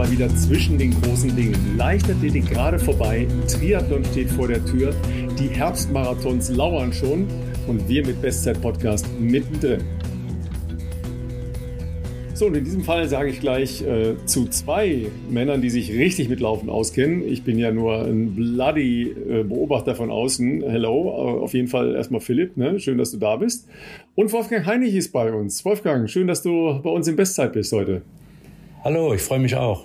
mal wieder zwischen den großen Dingen. Leichtathletik gerade vorbei, Triathlon steht vor der Tür, die Herbstmarathons lauern schon und wir mit Bestzeit-Podcast mittendrin. So, und in diesem Fall sage ich gleich äh, zu zwei Männern, die sich richtig mit Laufen auskennen. Ich bin ja nur ein bloody äh, Beobachter von außen. Hello, äh, auf jeden Fall erstmal Philipp, ne? schön, dass du da bist. Und Wolfgang Heinig ist bei uns. Wolfgang, schön, dass du bei uns in Bestzeit bist heute. Hallo, ich freue mich auch.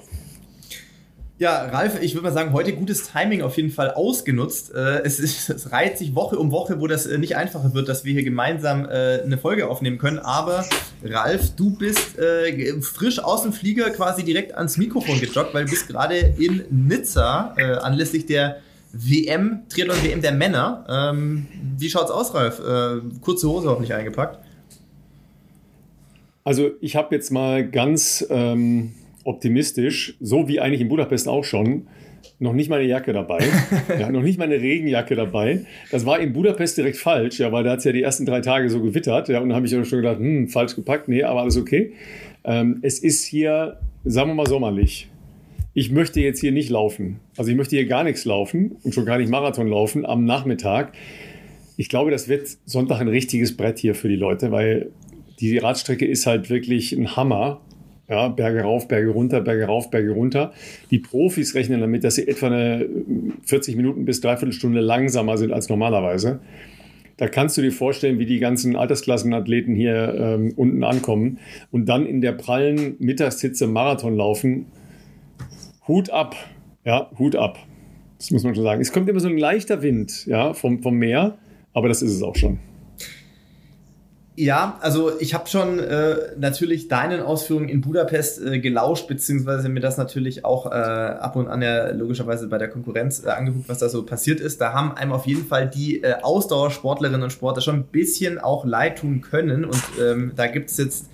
Ja, Ralf, ich würde mal sagen, heute gutes Timing auf jeden Fall ausgenutzt. Äh, es, ist, es reiht sich Woche um Woche, wo das äh, nicht einfacher wird, dass wir hier gemeinsam äh, eine Folge aufnehmen können. Aber Ralf, du bist frisch aus dem Flieger quasi direkt ans Mikrofon gejoggt, weil du bist gerade in Nizza anlässlich der WM, Triathlon WM der Männer. Ähm, wie schaut's aus, Ralf? kurze Hose hoffentlich eingepackt. Also ich habe jetzt mal ganz ähm, optimistisch, so wie eigentlich in Budapest auch schon, noch nicht meine Jacke dabei. ja, noch nicht meine Regenjacke dabei. Das war in Budapest direkt falsch, ja, weil da hat es ja die ersten drei Tage so gewittert. Ja, und da habe ich schon gedacht, hm, falsch gepackt. Nee, aber alles okay. Ähm, es ist hier, sagen wir mal, sommerlich. Ich möchte jetzt hier nicht laufen. Also ich möchte hier gar nichts laufen und schon gar nicht Marathon laufen am Nachmittag. Ich glaube, das wird Sonntag ein richtiges Brett hier für die Leute, weil die Radstrecke ist halt wirklich ein Hammer. Ja, Berge rauf, Berge runter, Berge rauf, Berge runter. Die Profis rechnen damit, dass sie etwa eine 40 Minuten bis dreiviertel Stunde langsamer sind als normalerweise. Da kannst du dir vorstellen, wie die ganzen Altersklassenathleten hier ähm, unten ankommen und dann in der prallen Mittagshitze Marathon laufen. Hut ab, ja, Hut ab. Das muss man schon sagen. Es kommt immer so ein leichter Wind, ja, vom, vom Meer, aber das ist es auch schon. Ja, also ich habe schon äh, natürlich deinen Ausführungen in Budapest äh, gelauscht, beziehungsweise mir das natürlich auch äh, ab und an ja logischerweise bei der Konkurrenz äh, angeguckt, was da so passiert ist. Da haben einem auf jeden Fall die äh, Ausdauersportlerinnen und Sportler schon ein bisschen auch leid tun können. Und ähm, da gibt's jetzt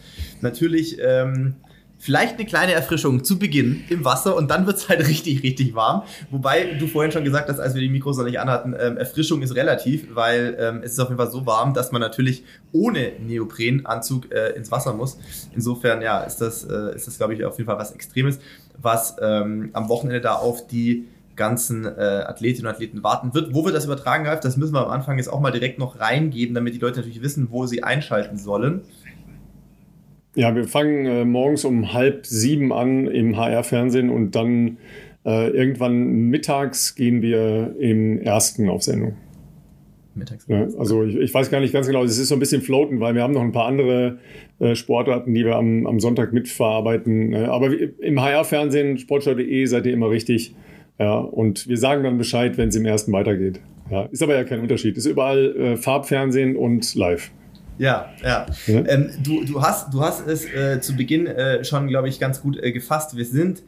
natürlich ähm, vielleicht eine kleine Erfrischung zu Beginn im Wasser und dann wird es halt richtig, richtig warm. Wobei du vorhin schon gesagt hast, als wir die Mikros noch nicht anhatten, ähm, Erfrischung ist relativ, weil ähm, es ist auf jeden Fall so warm, dass man natürlich ohne Neoprenanzug äh, ins Wasser muss. Insofern, ja, ist das, äh, ist das glaube ich, auf jeden Fall was Extremes, was ähm, am Wochenende da auf die ganzen äh, Athletinnen und Athleten warten wird. Wo wir das übertragen, Ralf, das müssen wir am Anfang jetzt auch mal direkt noch reingeben, damit die Leute natürlich wissen, wo sie einschalten sollen. Ja, wir fangen äh, morgens um halb sieben an im HR-Fernsehen und dann äh, irgendwann mittags gehen wir im ersten auf Sendung. Mittags. Ja, also ich, ich, weiß gar nicht ganz genau, es ist so ein bisschen floaten, weil wir haben noch ein paar andere äh, Sportarten, die wir am, am Sonntag mitverarbeiten. Äh, aber im HR-Fernsehen, sportschau.de, seid ihr immer richtig. Ja, und wir sagen dann Bescheid, wenn es im ersten weitergeht. Ja, ist aber ja kein Unterschied. Ist überall äh, Farbfernsehen und live. Ja, ja. Mhm. Ähm, du, du, hast, du hast es äh, zu Beginn äh, schon, glaube ich, ganz gut äh, gefasst. Wir sind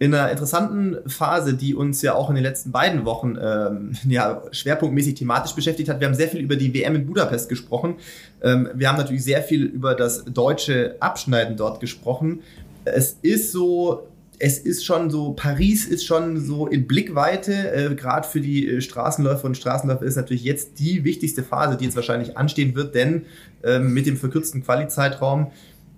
in einer interessanten Phase, die uns ja auch in den letzten beiden Wochen ähm, ja, schwerpunktmäßig thematisch beschäftigt hat. Wir haben sehr viel über die WM in Budapest gesprochen. Ähm, wir haben natürlich sehr viel über das deutsche Abschneiden dort gesprochen. Es ist so, es ist schon so, Paris ist schon so in Blickweite, äh, gerade für die äh, Straßenläufer und Straßenläufer ist natürlich jetzt die wichtigste Phase, die jetzt wahrscheinlich anstehen wird, denn äh, mit dem verkürzten Quali-Zeitraum,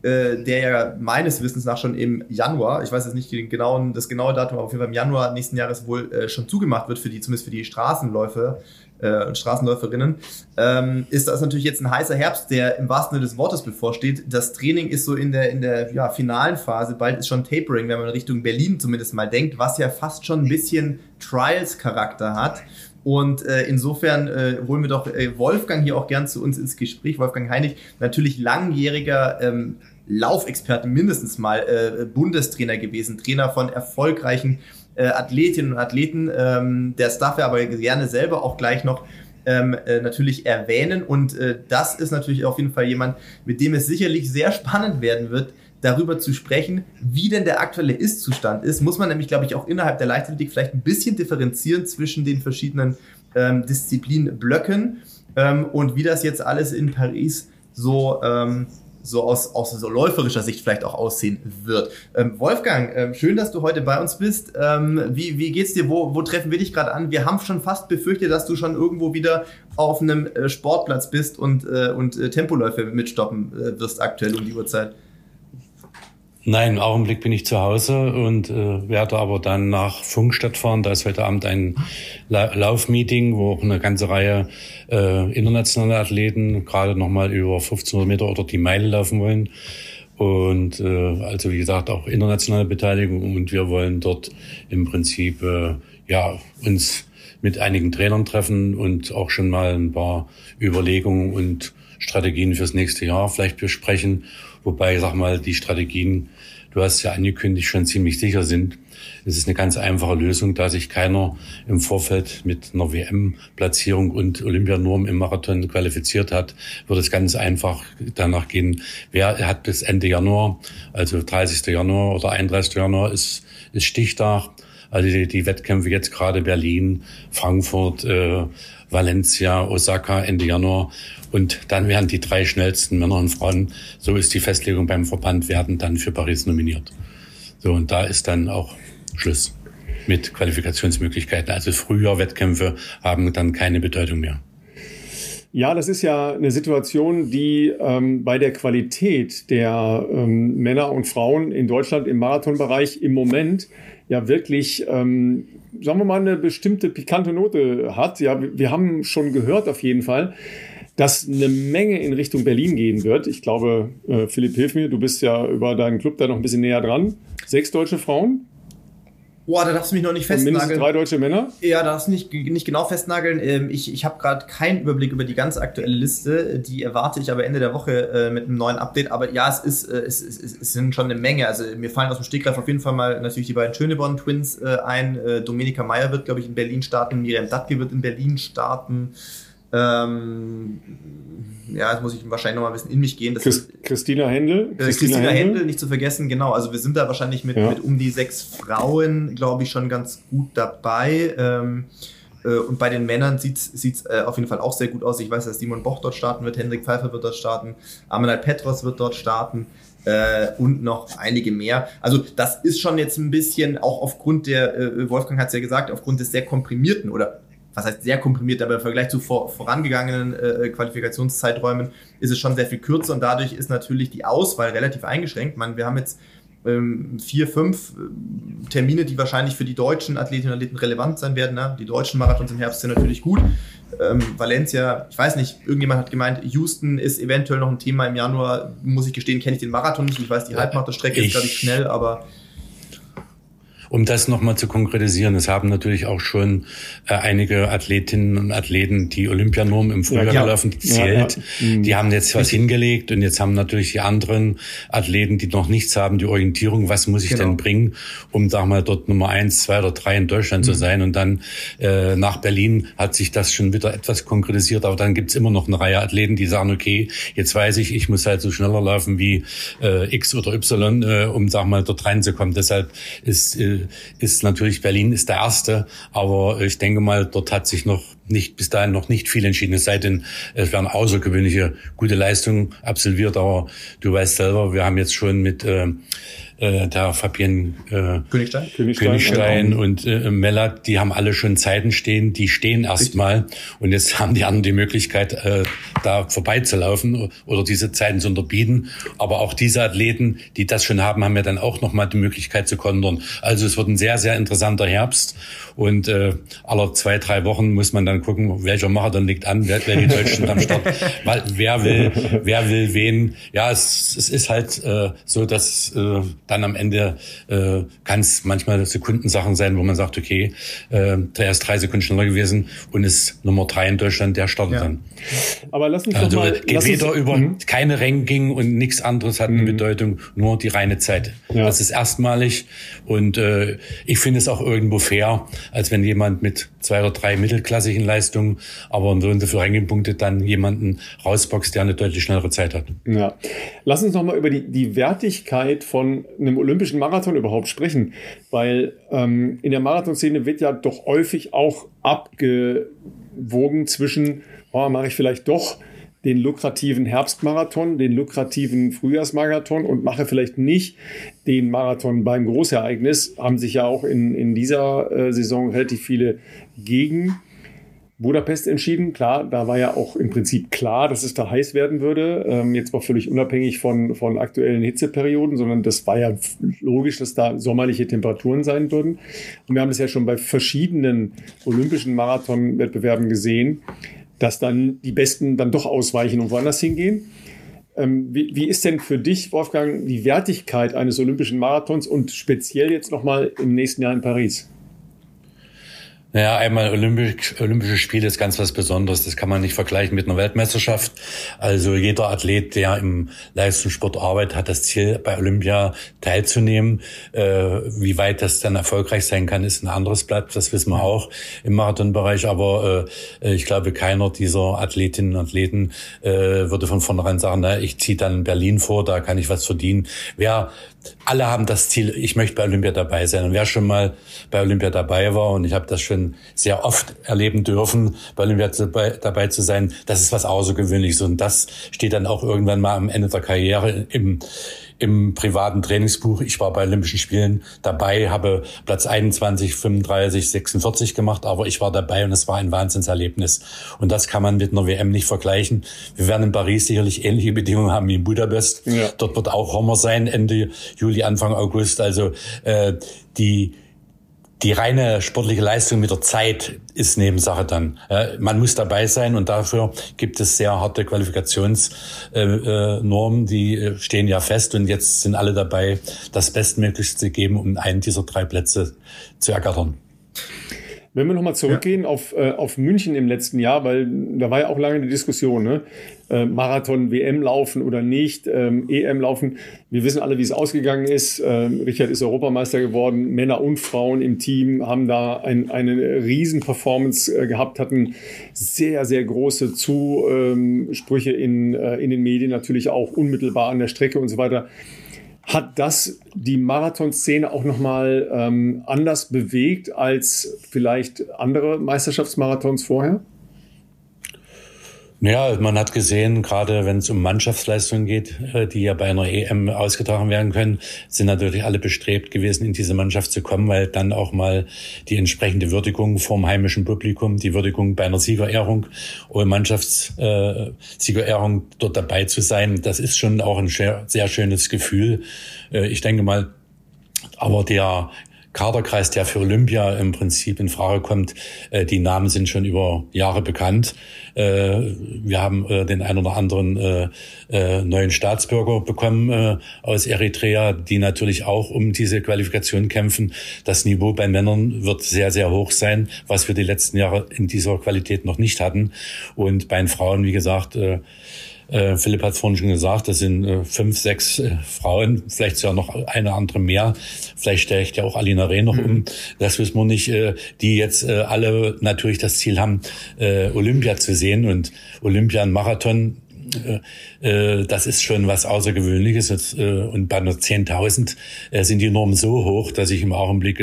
äh, der ja meines Wissens nach schon im Januar, ich weiß jetzt nicht den genauen, das genaue Datum, aber auf jeden Fall im Januar nächsten Jahres wohl äh, schon zugemacht wird für die, zumindest für die Straßenläufer, äh, und Straßenläuferinnen, ähm, ist das natürlich jetzt ein heißer Herbst, der im wahrsten Sinne des Wortes bevorsteht. Das Training ist so in der, in der ja, finalen Phase, bald ist schon Tapering, wenn man Richtung Berlin zumindest mal denkt, was ja fast schon ein bisschen Trials-Charakter hat. Und äh, insofern äh, holen wir doch äh, Wolfgang hier auch gern zu uns ins Gespräch. Wolfgang Heinig, natürlich langjähriger ähm, Laufexperte, mindestens mal äh, Bundestrainer gewesen, Trainer von erfolgreichen äh, Athletinnen und Athleten. Ähm, das darf er aber gerne selber auch gleich noch ähm, äh, natürlich erwähnen. Und äh, das ist natürlich auf jeden Fall jemand, mit dem es sicherlich sehr spannend werden wird, darüber zu sprechen, wie denn der aktuelle Ist-Zustand ist. Muss man nämlich, glaube ich, auch innerhalb der Leichtathletik vielleicht ein bisschen differenzieren zwischen den verschiedenen ähm, Disziplinblöcken ähm, und wie das jetzt alles in Paris so ähm, so aus, aus so läuferischer Sicht vielleicht auch aussehen wird. Ähm, Wolfgang, ähm, schön, dass du heute bei uns bist. Ähm, wie, wie geht's dir? Wo, wo treffen wir dich gerade an? Wir haben schon fast befürchtet, dass du schon irgendwo wieder auf einem äh, Sportplatz bist und, äh, und äh, Tempoläufe mitstoppen äh, wirst aktuell um die Uhrzeit. Nein, im Augenblick bin ich zu Hause und äh, werde aber dann nach Funkstadt fahren. Da ist heute Abend ein La Laufmeeting, wo auch eine ganze Reihe äh, internationale Athleten gerade nochmal über 1500 Meter oder die Meile laufen wollen. Und äh, also wie gesagt auch internationale Beteiligung und wir wollen dort im Prinzip äh, ja uns mit einigen Trainern treffen und auch schon mal ein paar Überlegungen und Strategien fürs nächste Jahr vielleicht besprechen. Wobei, sag mal, die Strategien, du hast ja angekündigt, schon ziemlich sicher sind. Es ist eine ganz einfache Lösung, da sich keiner im Vorfeld mit einer WM-Platzierung und Olympianorm im Marathon qualifiziert hat, wird es ganz einfach danach gehen, wer hat bis Ende Januar, also 30. Januar oder 31. Januar ist, ist Stichtag. Also die, die Wettkämpfe jetzt gerade Berlin, Frankfurt, äh, Valencia, Osaka Ende Januar. Und dann werden die drei schnellsten Männer und Frauen, so ist die Festlegung beim Verband, werden dann für Paris nominiert. So, und da ist dann auch Schluss mit Qualifikationsmöglichkeiten. Also früher Wettkämpfe haben dann keine Bedeutung mehr. Ja, das ist ja eine Situation, die ähm, bei der Qualität der ähm, Männer und Frauen in Deutschland im Marathonbereich im Moment ja wirklich, ähm, sagen wir mal, eine bestimmte pikante Note hat. Ja, wir haben schon gehört auf jeden Fall, dass eine Menge in Richtung Berlin gehen wird. Ich glaube, äh, Philipp, hilf mir, du bist ja über deinen Club da noch ein bisschen näher dran. Sechs deutsche Frauen? Boah, da darfst du mich noch nicht festnageln. mindestens drei deutsche Männer? Ja, da darfst du nicht, nicht genau festnageln. Ähm, ich ich habe gerade keinen Überblick über die ganz aktuelle Liste. Die erwarte ich aber Ende der Woche äh, mit einem neuen Update. Aber ja, es, ist, äh, es, es, es sind schon eine Menge. Also mir fallen aus dem Stegreif auf jeden Fall mal natürlich die beiden Schöneborn-Twins äh, ein. Dominika Meyer wird, glaube ich, in Berlin starten. Miriam Dattke wird in Berlin starten. Ähm, ja, jetzt muss ich wahrscheinlich noch mal ein bisschen in mich gehen. Christ Christina Händel. Äh, Christina, Christina Händel, nicht zu vergessen, genau. Also wir sind da wahrscheinlich mit, ja. mit um die sechs Frauen, glaube ich, schon ganz gut dabei. Ähm, äh, und bei den Männern sieht es äh, auf jeden Fall auch sehr gut aus. Ich weiß, dass Simon Boch dort starten wird, Hendrik Pfeiffer wird dort starten, Amanal Petros wird dort starten. Äh, und noch einige mehr. Also das ist schon jetzt ein bisschen, auch aufgrund der, äh, Wolfgang hat es ja gesagt, aufgrund des sehr komprimierten oder was heißt sehr komprimiert, aber im Vergleich zu vor, vorangegangenen äh, Qualifikationszeiträumen ist es schon sehr viel kürzer und dadurch ist natürlich die Auswahl relativ eingeschränkt. Man, wir haben jetzt ähm, vier, fünf äh, Termine, die wahrscheinlich für die deutschen Athletinnen und Athleten relevant sein werden. Ne? Die deutschen Marathons im Herbst sind natürlich gut. Ähm, Valencia, ich weiß nicht, irgendjemand hat gemeint, Houston ist eventuell noch ein Thema im Januar. Muss ich gestehen, kenne ich den Marathon nicht. Ich weiß, die Halbmarathonstrecke ist, glaube ich, schnell, aber um das nochmal zu konkretisieren, es haben natürlich auch schon äh, einige Athletinnen und Athleten die Olympianorm im Frühjahr ja, gelaufen, die zählt. Ja, ja. Die haben jetzt was hingelegt und jetzt haben natürlich die anderen Athleten, die noch nichts haben, die Orientierung, was muss ich genau. denn bringen, um da mal dort Nummer eins, zwei oder drei in Deutschland mhm. zu sein. Und dann äh, nach Berlin hat sich das schon wieder etwas konkretisiert, aber dann gibt's immer noch eine Reihe Athleten, die sagen, okay, jetzt weiß ich, ich muss halt so schneller laufen wie äh, X oder Y, äh, um sag mal dort reinzukommen. Deshalb ist äh, ist natürlich Berlin ist der erste, aber ich denke mal, dort hat sich noch nicht bis dahin noch nicht viel entschieden. Es sei denn, es werden außergewöhnliche gute Leistungen absolviert, aber du weißt selber, wir haben jetzt schon mit äh, äh, der Fabienne äh, Königstein, Königstein, Königstein genau. und äh, Mellat, die haben alle schon Zeiten stehen, die stehen erstmal und jetzt haben die anderen die Möglichkeit, äh, da vorbeizulaufen oder diese Zeiten zu unterbieten. Aber auch diese Athleten, die das schon haben, haben ja dann auch nochmal die Möglichkeit zu kontern. Also es wird ein sehr, sehr interessanter Herbst und äh, alle zwei, drei Wochen muss man dann gucken, welcher Macher dann liegt an, wer, wer die Deutschen am Start, weil wer will, wer will wen. Ja, es, es ist halt äh, so, dass äh, dann am Ende äh, kann es manchmal Sekundensachen sein, wo man sagt, okay, äh, der ist drei Sekunden schneller gewesen und ist Nummer drei in Deutschland, der startet ja. dann. Aber lass uns also, doch mal... Geht weder über mhm. keine Ranking und nichts anderes hat eine mhm. Bedeutung, nur die reine Zeit. Ja. Das ist erstmalig und äh, ich finde es auch irgendwo fair, als wenn jemand mit zwei oder drei mittelklassigen Leistungen, aber so und so viele Rankingpunkte dann jemanden rausboxt, der eine deutlich schnellere Zeit hat. Ja. Lass uns noch mal über die, die Wertigkeit von einem olympischen Marathon überhaupt sprechen, weil ähm, in der Marathonszene wird ja doch häufig auch abgewogen zwischen, oh, mache ich vielleicht doch den lukrativen Herbstmarathon, den lukrativen Frühjahrsmarathon und mache vielleicht nicht den Marathon beim Großereignis. Haben sich ja auch in, in dieser äh, Saison relativ viele gegen Budapest entschieden. Klar, da war ja auch im Prinzip klar, dass es da heiß werden würde. Ähm, jetzt war völlig unabhängig von, von aktuellen Hitzeperioden, sondern das war ja logisch, dass da sommerliche Temperaturen sein würden. Und wir haben das ja schon bei verschiedenen olympischen Marathonwettbewerben gesehen, dass dann die Besten dann doch ausweichen und woanders hingehen. Ähm, wie, wie ist denn für dich, Wolfgang, die Wertigkeit eines olympischen Marathons und speziell jetzt nochmal im nächsten Jahr in Paris? Naja, einmal Olympisch, Olympische Spiele ist ganz was Besonderes. Das kann man nicht vergleichen mit einer Weltmeisterschaft. Also jeder Athlet, der im Leistungssport arbeitet, hat das Ziel, bei Olympia teilzunehmen. Äh, wie weit das dann erfolgreich sein kann, ist ein anderes Blatt. Das wissen wir auch im Marathonbereich. Aber äh, ich glaube, keiner dieser Athletinnen und Athleten äh, würde von vornherein sagen, na, ich ziehe dann Berlin vor, da kann ich was verdienen. Wer alle haben das Ziel, ich möchte bei Olympia dabei sein. Und wer schon mal bei Olympia dabei war, und ich habe das schon sehr oft erleben dürfen, bei Olympia dabei, dabei zu sein, das ist was Außergewöhnliches. Und das steht dann auch irgendwann mal am Ende der Karriere im, im privaten Trainingsbuch. Ich war bei Olympischen Spielen dabei, habe Platz 21, 35, 46 gemacht, aber ich war dabei und es war ein Wahnsinnserlebnis. Und das kann man mit einer WM nicht vergleichen. Wir werden in Paris sicherlich ähnliche Bedingungen haben wie in Budapest. Ja. Dort wird auch Sommer sein, Ende Juli, Anfang August. Also äh, die die reine sportliche Leistung mit der Zeit ist Nebensache dann. man muss dabei sein und dafür gibt es sehr harte Qualifikationsnormen, die äh, stehen ja fest und jetzt sind alle dabei, das Bestmöglichste zu geben, um einen dieser drei Plätze zu ergattern. Wenn wir nochmal zurückgehen ja. auf, äh, auf München im letzten Jahr, weil da war ja auch lange eine Diskussion, ne? Äh, Marathon, WM laufen oder nicht, ähm, EM laufen. Wir wissen alle, wie es ausgegangen ist. Ähm, Richard ist Europameister geworden. Männer und Frauen im Team haben da ein, eine Riesen-Performance äh, gehabt, hatten sehr, sehr große Zusprüche in, äh, in den Medien, natürlich auch unmittelbar an der Strecke und so weiter. Hat das die Marathonszene auch nochmal ähm, anders bewegt als vielleicht andere Meisterschaftsmarathons vorher? Ja, man hat gesehen, gerade wenn es um Mannschaftsleistungen geht, äh, die ja bei einer EM ausgetragen werden können, sind natürlich alle bestrebt gewesen, in diese Mannschaft zu kommen, weil dann auch mal die entsprechende Würdigung vom heimischen Publikum, die Würdigung bei einer Siegerehrung oder Mannschaftssiegerehrung äh, dort dabei zu sein, das ist schon auch ein sehr, sehr schönes Gefühl. Äh, ich denke mal, aber der Kaderkreis, der für Olympia im Prinzip in Frage kommt, äh, die Namen sind schon über Jahre bekannt. Äh, wir haben äh, den ein oder anderen äh, äh, neuen Staatsbürger bekommen äh, aus Eritrea, die natürlich auch um diese Qualifikation kämpfen. Das Niveau bei Männern wird sehr, sehr hoch sein, was wir die letzten Jahre in dieser Qualität noch nicht hatten. Und bei den Frauen, wie gesagt, äh, äh, Philipp hat es vorhin schon gesagt, das sind äh, fünf, sechs äh, Frauen, vielleicht sogar noch eine andere mehr. Vielleicht steigt ja auch Alina Reh noch mhm. um. Das wissen wir nicht, äh, die jetzt äh, alle natürlich das Ziel haben, äh, Olympia zu sehen. Und Olympia, ein Marathon, äh, äh, das ist schon was Außergewöhnliches. Äh, und bei einer 10.000 sind die Normen so hoch, dass ich im Augenblick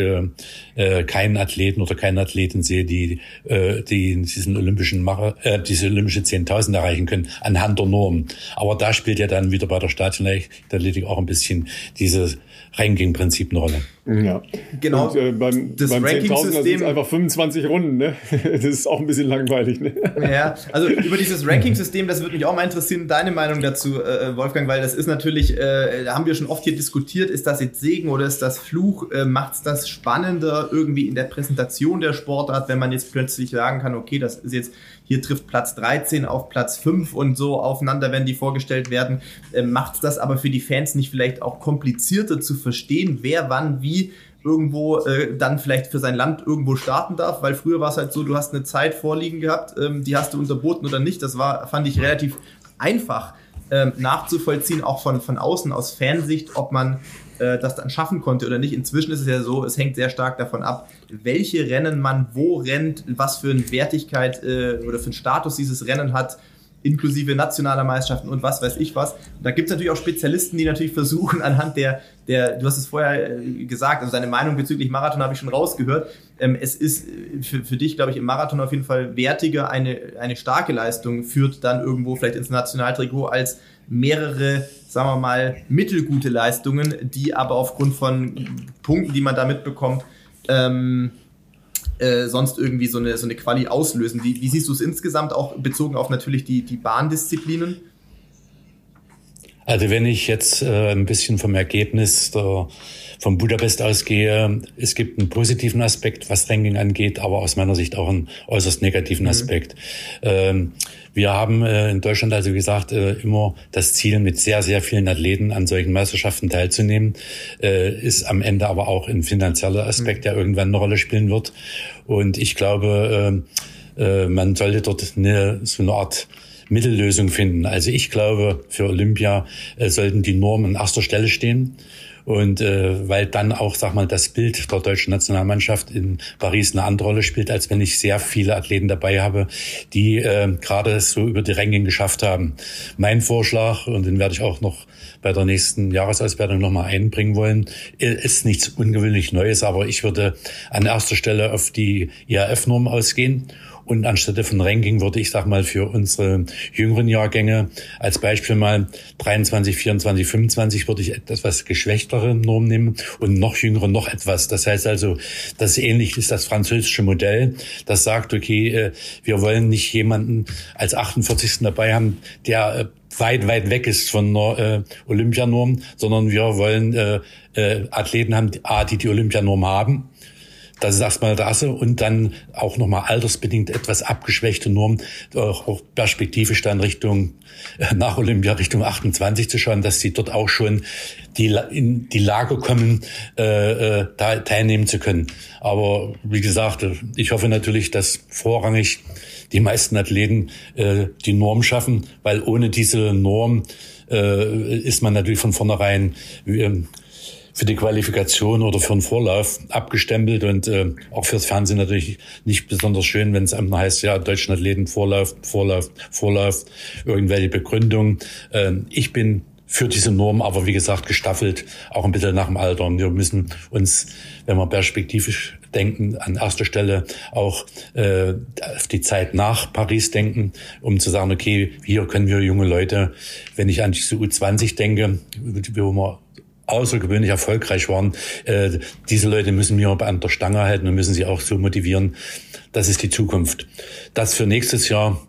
keinen Athleten oder keine Athletin sehe, die, die diesen olympischen Macher, diese olympische 10.000 erreichen können anhand der Normen. Aber da spielt ja dann wieder bei der Stationathletik auch ein bisschen diese Ranking-Prinzip eine Rolle. Ja, genau. Und, äh, beim das beim 10.000 sind einfach 25 Runden. Ne? Das ist auch ein bisschen langweilig. Ne? Ja, also über dieses Ranking-System, das würde mich auch mal interessieren, deine Meinung dazu, äh, Wolfgang, weil das ist natürlich, äh, da haben wir schon oft hier diskutiert, ist das jetzt Segen oder ist das Fluch? Äh, Macht es das spannender irgendwie in der Präsentation der Sportart, wenn man jetzt plötzlich sagen kann, okay, das ist jetzt hier trifft Platz 13 auf Platz 5 und so aufeinander, wenn die vorgestellt werden. Äh, Macht das aber für die Fans nicht vielleicht auch komplizierter zu verstehen, wer wann wie irgendwo äh, dann vielleicht für sein Land irgendwo starten darf, weil früher war es halt so, du hast eine Zeit vorliegen gehabt, ähm, die hast du unterboten oder nicht. Das war, fand ich relativ einfach ähm, nachzuvollziehen, auch von, von außen aus Fansicht, ob man äh, das dann schaffen konnte oder nicht. Inzwischen ist es ja so, es hängt sehr stark davon ab, welche Rennen man wo rennt, was für eine Wertigkeit äh, oder für einen Status dieses Rennen hat, inklusive nationaler Meisterschaften und was weiß ich was. Und da gibt es natürlich auch Spezialisten, die natürlich versuchen, anhand der, der du hast es vorher äh, gesagt, also deine Meinung bezüglich Marathon habe ich schon rausgehört. Ähm, es ist äh, für, für dich, glaube ich, im Marathon auf jeden Fall wertiger, eine, eine starke Leistung führt dann irgendwo vielleicht ins Nationaltrikot als mehrere, sagen wir mal, mittelgute Leistungen, die aber aufgrund von Punkten, die man da mitbekommt, ähm, äh, sonst irgendwie so eine, so eine Quali auslösen. Wie, wie siehst du es insgesamt auch bezogen auf natürlich die, die Bahndisziplinen? Also wenn ich jetzt äh, ein bisschen vom Ergebnis der, von Budapest ausgehe, es gibt einen positiven Aspekt, was Ranking angeht, aber aus meiner Sicht auch einen äußerst negativen mhm. Aspekt. Mhm. Ähm, wir haben äh, in Deutschland also gesagt, äh, immer das Ziel, mit sehr, sehr vielen Athleten an solchen Meisterschaften teilzunehmen, äh, ist am Ende aber auch ein finanzieller Aspekt, mhm. der irgendwann eine Rolle spielen wird. Und ich glaube, äh, äh, man sollte dort eine, so eine Art Mittellösung finden. Also ich glaube, für Olympia sollten die Normen an erster Stelle stehen. Und äh, weil dann auch, sag mal, das Bild der deutschen Nationalmannschaft in Paris eine andere Rolle spielt, als wenn ich sehr viele Athleten dabei habe, die äh, gerade so über die Ranking geschafft haben. Mein Vorschlag, und den werde ich auch noch bei der nächsten Jahresauswertung nochmal einbringen wollen, ist nichts ungewöhnlich Neues, aber ich würde an erster Stelle auf die IAF-Norm ausgehen und anstelle von Ranking würde ich sag mal für unsere jüngeren Jahrgänge als Beispiel mal 23, 24, 25 würde ich etwas geschwächtere Norm nehmen und noch jüngere noch etwas. Das heißt also, das ähnlich ist das französische Modell, das sagt, okay, äh, wir wollen nicht jemanden als 48. dabei haben, der äh, weit, weit weg ist von der äh, Olympianorm, sondern wir wollen äh, äh, Athleten haben, A, die die Olympianorm haben das ist erstmal das und dann auch nochmal altersbedingt etwas abgeschwächte Normen, auch perspektivisch dann Richtung, äh, nach Olympia Richtung 28 zu schauen, dass sie dort auch schon die, in die Lage kommen, äh, äh, da teilnehmen zu können. Aber wie gesagt, ich hoffe natürlich, dass vorrangig die meisten Athleten äh, die Norm schaffen, weil ohne diese Norm äh, ist man natürlich von vornherein äh, für die Qualifikation oder für einen Vorlauf abgestempelt und äh, auch fürs Fernsehen natürlich nicht besonders schön, wenn es einem heißt, ja, deutschen Athleten Vorlauf, Vorlauf, Vorlauf, irgendwelche Begründungen. Äh, ich bin für diese Norm, aber wie gesagt, gestaffelt, auch ein bisschen nach dem Alter. Und wir müssen uns, wenn wir perspektivisch denken, an erster Stelle auch äh, auf die Zeit nach Paris denken, um zu sagen, okay, hier können wir junge Leute, wenn ich an diese U20 denke, wo wir außergewöhnlich erfolgreich waren. Äh, diese Leute müssen wir an der Stange halten und müssen sie auch so motivieren. Das ist die Zukunft. Das für nächstes Jahr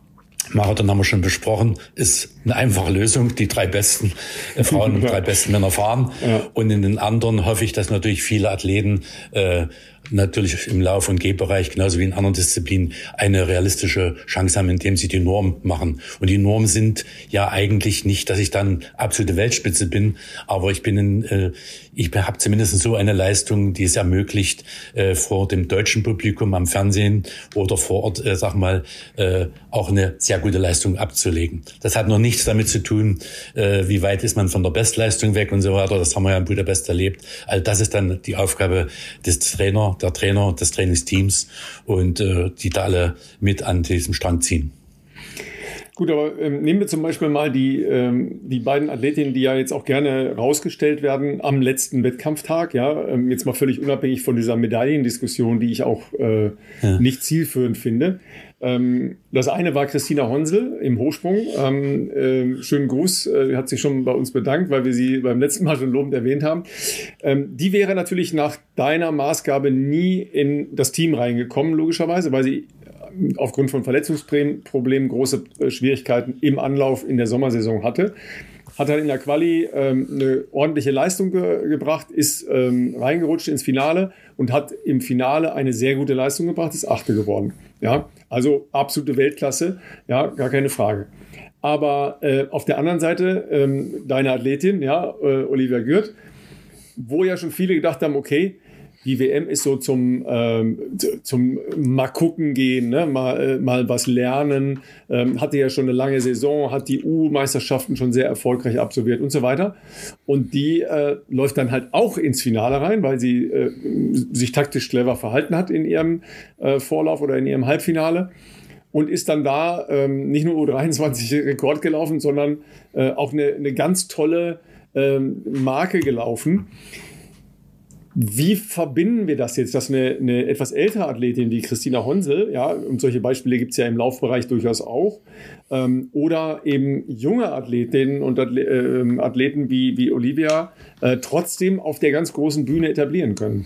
Marathon haben wir schon besprochen, ist eine einfache Lösung. Die drei besten Frauen und drei besten Männer fahren. Ja. Und in den anderen hoffe ich, dass natürlich viele Athleten äh, natürlich im Lauf- und Gehbereich, genauso wie in anderen Disziplinen, eine realistische Chance haben, indem sie die Norm machen. Und die Normen sind ja eigentlich nicht, dass ich dann absolute Weltspitze bin, aber ich bin in, äh, ich habe zumindest so eine Leistung, die es ermöglicht, äh, vor dem deutschen Publikum am Fernsehen oder vor Ort, äh, sag mal, äh, auch eine sehr gute Leistung abzulegen. Das hat noch nichts damit zu tun, äh, wie weit ist man von der Bestleistung weg und so weiter. Das haben wir ja in Budapest erlebt. Also das ist dann die Aufgabe des Der Trainer, des Trainingsteams und äh, die da alle mit an diesem Strang ziehen. Gut, aber ähm, nehmen wir zum Beispiel mal die, ähm, die beiden Athletinnen, die ja jetzt auch gerne rausgestellt werden am letzten Wettkampftag, ja, ähm, jetzt mal völlig unabhängig von dieser Medaillendiskussion, die ich auch äh, ja. nicht zielführend finde. Ähm, das eine war Christina Honsel im Hochsprung. Ähm, äh, schönen Gruß, äh, hat sich schon bei uns bedankt, weil wir sie beim letzten Mal schon lobend erwähnt haben. Ähm, die wäre natürlich nach deiner Maßgabe nie in das Team reingekommen, logischerweise, weil sie aufgrund von Verletzungsproblemen große äh, Schwierigkeiten im Anlauf in der Sommersaison hatte. Hat dann in der Quali ähm, eine ordentliche Leistung ge gebracht, ist ähm, reingerutscht ins Finale und hat im Finale eine sehr gute Leistung gebracht, ist Achte geworden. Ja, also absolute Weltklasse, ja, gar keine Frage. Aber äh, auf der anderen Seite, ähm, deine Athletin, ja, äh, Olivia Gürt, wo ja schon viele gedacht haben, okay, die WM ist so zum, ähm, zum mal gucken gehen, ne? mal, äh, mal was lernen. Ähm, hatte ja schon eine lange Saison, hat die U-Meisterschaften schon sehr erfolgreich absolviert und so weiter. Und die äh, läuft dann halt auch ins Finale rein, weil sie äh, sich taktisch clever verhalten hat in ihrem äh, Vorlauf oder in ihrem Halbfinale und ist dann da ähm, nicht nur U23 Rekord gelaufen, sondern äh, auch eine, eine ganz tolle ähm, Marke gelaufen. Wie verbinden wir das jetzt, dass eine, eine etwas ältere Athletin wie Christina Honsel, ja, und solche Beispiele gibt es ja im Laufbereich durchaus auch, ähm, oder eben junge Athletinnen und Athle äh, Athleten wie, wie Olivia äh, trotzdem auf der ganz großen Bühne etablieren können?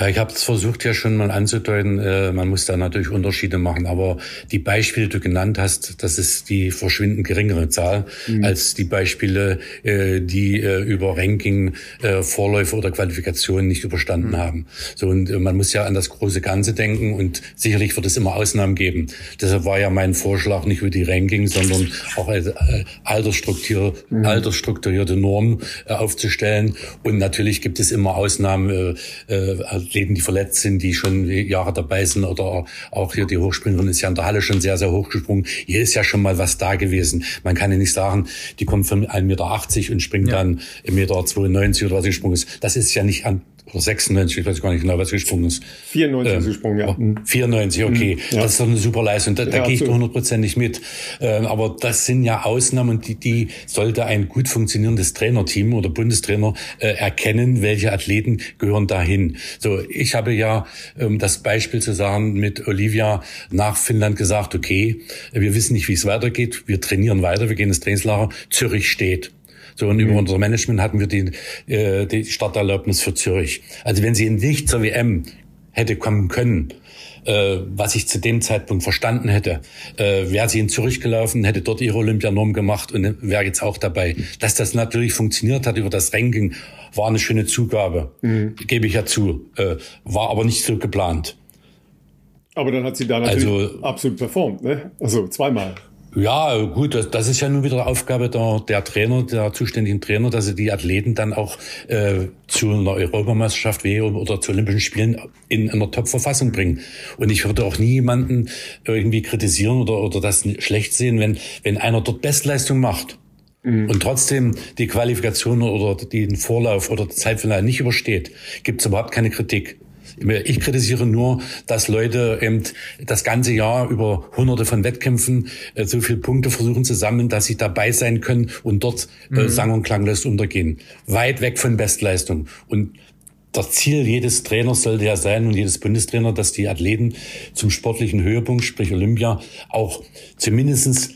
Ja, ich habe es versucht ja schon mal anzudeuten, äh, man muss da natürlich Unterschiede machen, aber die Beispiele, die du genannt hast, das ist die verschwindend geringere Zahl mhm. als die Beispiele, äh, die äh, über Ranking, äh, Vorläufe oder Qualifikationen nicht überstanden mhm. haben. So und äh, man muss ja an das große Ganze denken und sicherlich wird es immer Ausnahmen geben. Deshalb war ja mein Vorschlag nicht über die Ranking, sondern auch als äh, altersstrukturierte, mhm. altersstrukturierte Normen aufzustellen. Und natürlich gibt es immer Ausnahmen. Äh, Athleten, die verletzt sind, die schon Jahre dabei sind oder auch hier die Hochspringerin ist ja in der Halle schon sehr, sehr hoch gesprungen. Hier ist ja schon mal was da gewesen. Man kann ja nicht sagen, die kommt von 1,80 Meter und springt ja. dann 1,92 Meter oder was gesprungen ist. Das ist ja nicht an oder 96, ich weiß gar nicht genau, was gesprungen ist. 94 ähm, gesprungen, ja. 94, okay. Mhm, ja. Das ist doch eine super Leistung. Da, da ja, gehe ich hundertprozentig mit. Ähm, aber das sind ja Ausnahmen und die, die sollte ein gut funktionierendes Trainerteam oder Bundestrainer äh, erkennen, welche Athleten gehören dahin. So, ich habe ja ähm, das Beispiel zu sagen mit Olivia nach Finnland gesagt, okay, wir wissen nicht, wie es weitergeht. Wir trainieren weiter, wir gehen ins Trainingslager. Zürich steht. So, und mhm. über unser Management hatten wir die, äh, die Starterlaubnis für Zürich. Also wenn sie nicht zur WM hätte kommen können, äh, was ich zu dem Zeitpunkt verstanden hätte, äh, wäre sie in Zürich gelaufen, hätte dort ihre Olympianorm gemacht und wäre jetzt auch dabei. Dass das natürlich funktioniert hat über das Ranking, war eine schöne Zugabe, mhm. gebe ich ja zu, äh, war aber nicht so geplant. Aber dann hat sie da natürlich also, absolut performt, ne? Also zweimal. Ja, gut, das, das ist ja nun wieder Aufgabe der, der Trainer, der zuständigen Trainer, dass sie die Athleten dann auch äh, zu einer Europameisterschaft oder zu Olympischen Spielen in einer Top-Verfassung bringen. Und ich würde auch nie jemanden irgendwie kritisieren oder, oder das schlecht sehen, wenn, wenn einer dort Bestleistung macht. Mhm. Und trotzdem die Qualifikation oder den Vorlauf oder Zeitfinale nicht übersteht, gibt es überhaupt keine Kritik. Ich kritisiere nur, dass Leute eben das ganze Jahr über hunderte von Wettkämpfen äh, so viele Punkte versuchen zu sammeln, dass sie dabei sein können und dort äh, mhm. sang- und klanglos untergehen. Weit weg von Bestleistung. Und das Ziel jedes Trainers sollte ja sein und jedes Bundestrainer, dass die Athleten zum sportlichen Höhepunkt, sprich Olympia, auch zumindestens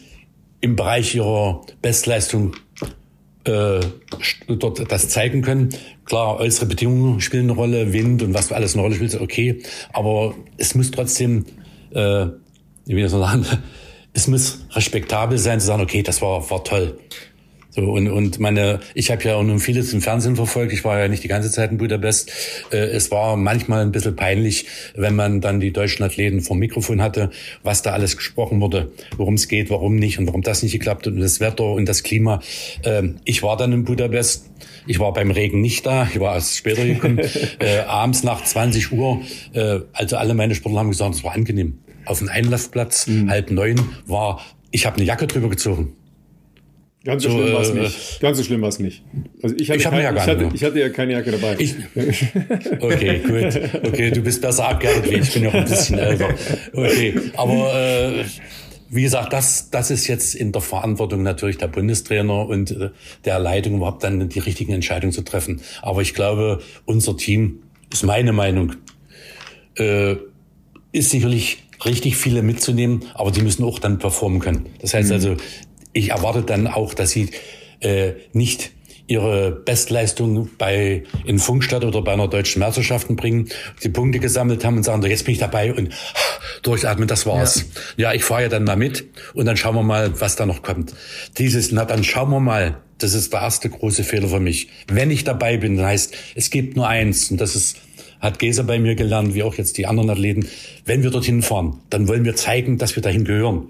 im Bereich ihrer Bestleistung äh, dort das zeigen können. Klar, äußere Bedingungen spielen eine Rolle, Wind und was alles eine Rolle spielt, okay. Aber es muss trotzdem, äh, wie wir so sagen, es muss respektabel sein zu sagen, okay, das war, war toll. So, und, und meine, ich habe ja auch nun vieles im Fernsehen verfolgt. Ich war ja nicht die ganze Zeit in Budapest. Äh, es war manchmal ein bisschen peinlich, wenn man dann die deutschen Athleten vom Mikrofon hatte, was da alles gesprochen wurde, worum es geht, warum nicht und warum das nicht geklappt hat und das Wetter und das Klima. Ähm, ich war dann in Budapest. Ich war beim Regen nicht da. Ich war erst später gekommen. äh, abends nach 20 Uhr. Äh, also alle meine Sportler haben gesagt, es war angenehm. Auf dem Einlaufplatz, mhm. halb neun, war, ich habe eine Jacke drüber gezogen. Ganz so, schlimm war es äh, nicht. Ganz so schlimm war es nicht. Also ich hatte, ich, kein, ja ich, hatte, ich hatte ja keine Jacke dabei. Ich, okay, gut. Okay, du bist besser abgehärtet wie ich. Ich bin ja auch ein bisschen älter. Okay, aber äh, wie gesagt, das, das ist jetzt in der Verantwortung natürlich der Bundestrainer und äh, der Leitung überhaupt dann die richtigen Entscheidungen zu treffen. Aber ich glaube, unser Team, ist meine Meinung, äh, ist sicherlich richtig viele mitzunehmen, aber die müssen auch dann performen können. Das heißt mhm. also, ich erwarte dann auch, dass sie äh, nicht ihre Bestleistung bei in Funkstadt oder bei einer deutschen Meisterschaften bringen, die Punkte gesammelt haben und sagen, jetzt bin ich dabei und durchatmen, das war's. Ja, ja ich fahre ja dann mal mit und dann schauen wir mal, was da noch kommt. Dieses, na dann schauen wir mal, das ist der erste große Fehler für mich. Wenn ich dabei bin, dann heißt, es gibt nur eins und das ist hat Geser bei mir gelernt, wie auch jetzt die anderen Athleten. Wenn wir dorthin fahren, dann wollen wir zeigen, dass wir dahin gehören.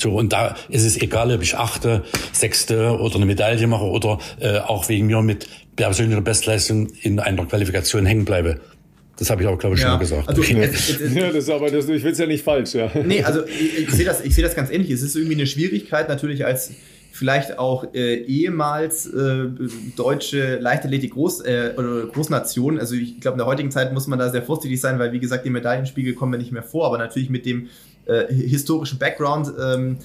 So, und da ist es egal, ob ich achte, sechste oder eine Medaille mache oder äh, auch wegen mir mit persönlicher Bestleistung in einer Qualifikation hängen bleibe. Das habe ich auch, glaube ich, ja. schon mal gesagt. Also, ja. ja, das ist aber das, ich will es ja nicht falsch, ja. Nee, also ich, ich sehe das, ich sehe das ganz ähnlich. Es ist irgendwie eine Schwierigkeit natürlich als vielleicht auch äh, ehemals äh, deutsche Leichtathletik Groß, äh, oder Großnation. Also ich glaube, in der heutigen Zeit muss man da sehr vorsichtig sein, weil wie gesagt, die Medaillenspiegel kommen ja nicht mehr vor, aber natürlich mit dem äh, historischen Background. Ähm,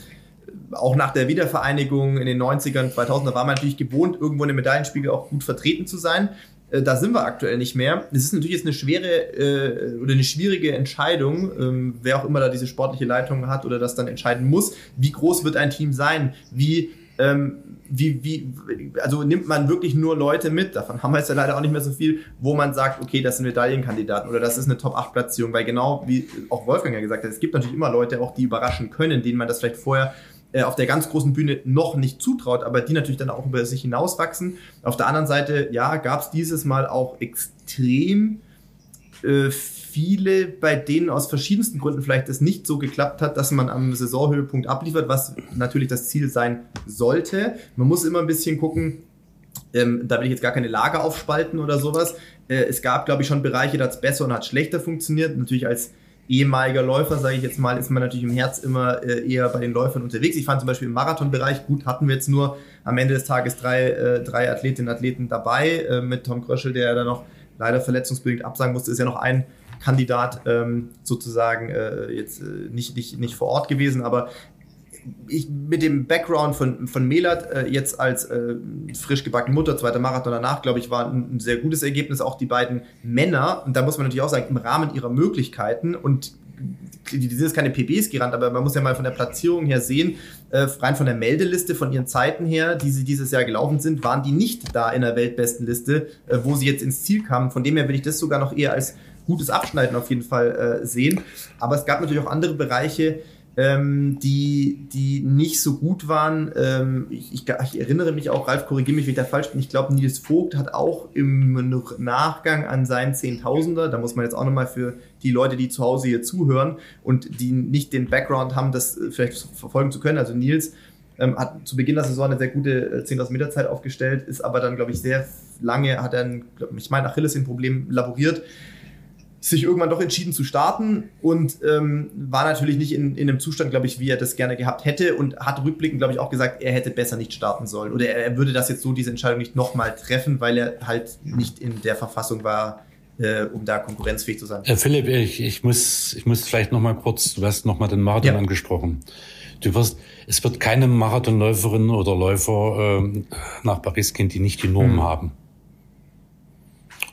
auch nach der Wiedervereinigung in den 90ern, 2000er war man natürlich gewohnt, irgendwo in den Medaillenspiegel auch gut vertreten zu sein. Äh, da sind wir aktuell nicht mehr. Es ist natürlich jetzt eine schwere äh, oder eine schwierige Entscheidung, ähm, wer auch immer da diese sportliche Leitung hat oder das dann entscheiden muss. Wie groß wird ein Team sein? Wie ähm, wie, wie, also nimmt man wirklich nur Leute mit, davon haben wir jetzt ja leider auch nicht mehr so viel, wo man sagt, okay, das sind Medaillenkandidaten oder das ist eine Top-8-Platzierung, weil genau wie auch Wolfgang ja gesagt hat, es gibt natürlich immer Leute auch, die überraschen können, denen man das vielleicht vorher äh, auf der ganz großen Bühne noch nicht zutraut, aber die natürlich dann auch über sich hinauswachsen. Auf der anderen Seite, ja, gab es dieses Mal auch extrem äh, viele, bei denen aus verschiedensten Gründen vielleicht es nicht so geklappt hat, dass man am Saisonhöhepunkt abliefert, was natürlich das Ziel sein sollte. Man muss immer ein bisschen gucken, ähm, da will ich jetzt gar keine Lager aufspalten oder sowas. Äh, es gab, glaube ich, schon Bereiche, da hat es besser und hat schlechter funktioniert. Natürlich als ehemaliger Läufer, sage ich jetzt mal, ist man natürlich im Herz immer äh, eher bei den Läufern unterwegs. Ich fand zum Beispiel im Marathonbereich, gut, hatten wir jetzt nur am Ende des Tages drei, äh, drei Athletinnen und Athleten dabei, äh, mit Tom Kröschel, der ja dann noch leider verletzungsbedingt absagen musste, ist ja noch ein Kandidat ähm, sozusagen äh, jetzt äh, nicht, nicht, nicht vor Ort gewesen, aber ich mit dem Background von, von Melat äh, jetzt als äh, frisch gebackene Mutter, zweiter Marathon danach, glaube ich, war ein, ein, sehr gutes Ergebnis. Auch die beiden Männer, und da muss man natürlich auch sagen, im Rahmen ihrer Möglichkeiten und die, sind jetzt keine PBs gerannt, aber man muss ja mal von der Platzierung her sehen, äh, rein von der Meldeliste, von ihren Zeiten her, die sie dieses Jahr gelaufen sind, waren die nicht da in der Weltbestenliste, äh, wo sie jetzt ins Ziel kamen. Von dem her würde ich das sogar noch eher als gutes Abschneiden auf jeden Fall äh, sehen. Aber es gab natürlich auch andere Bereiche, ähm, die, die nicht so gut waren. Ähm, ich, ich, ich, erinnere mich auch, Ralf, korrigiere mich, wenn ich da falsch bin. Ich glaube, Nils Vogt hat auch im Nachgang an seinen Zehntausender, da muss man jetzt auch nochmal für die Leute, die zu Hause hier zuhören und die nicht den Background haben, das äh, vielleicht verfolgen zu können. Also Nils ähm, hat zu Beginn der Saison eine sehr gute 10.000 äh, Meter Zeit aufgestellt, ist aber dann, glaube ich, sehr lange, hat er, ein, ich meine, Achilles ein Problem laboriert sich irgendwann doch entschieden zu starten und ähm, war natürlich nicht in, in einem Zustand, glaube ich, wie er das gerne gehabt hätte und hat rückblickend, glaube ich, auch gesagt, er hätte besser nicht starten sollen oder er, er würde das jetzt so, diese Entscheidung nicht nochmal treffen, weil er halt nicht in der Verfassung war, äh, um da konkurrenzfähig zu sein. Herr Philipp, ich, ich, muss, ich muss vielleicht nochmal kurz, du hast nochmal den Marathon ja. angesprochen. Du wirst, es wird keine Marathonläuferin oder Läufer äh, nach Paris gehen, die nicht die Norm hm. haben.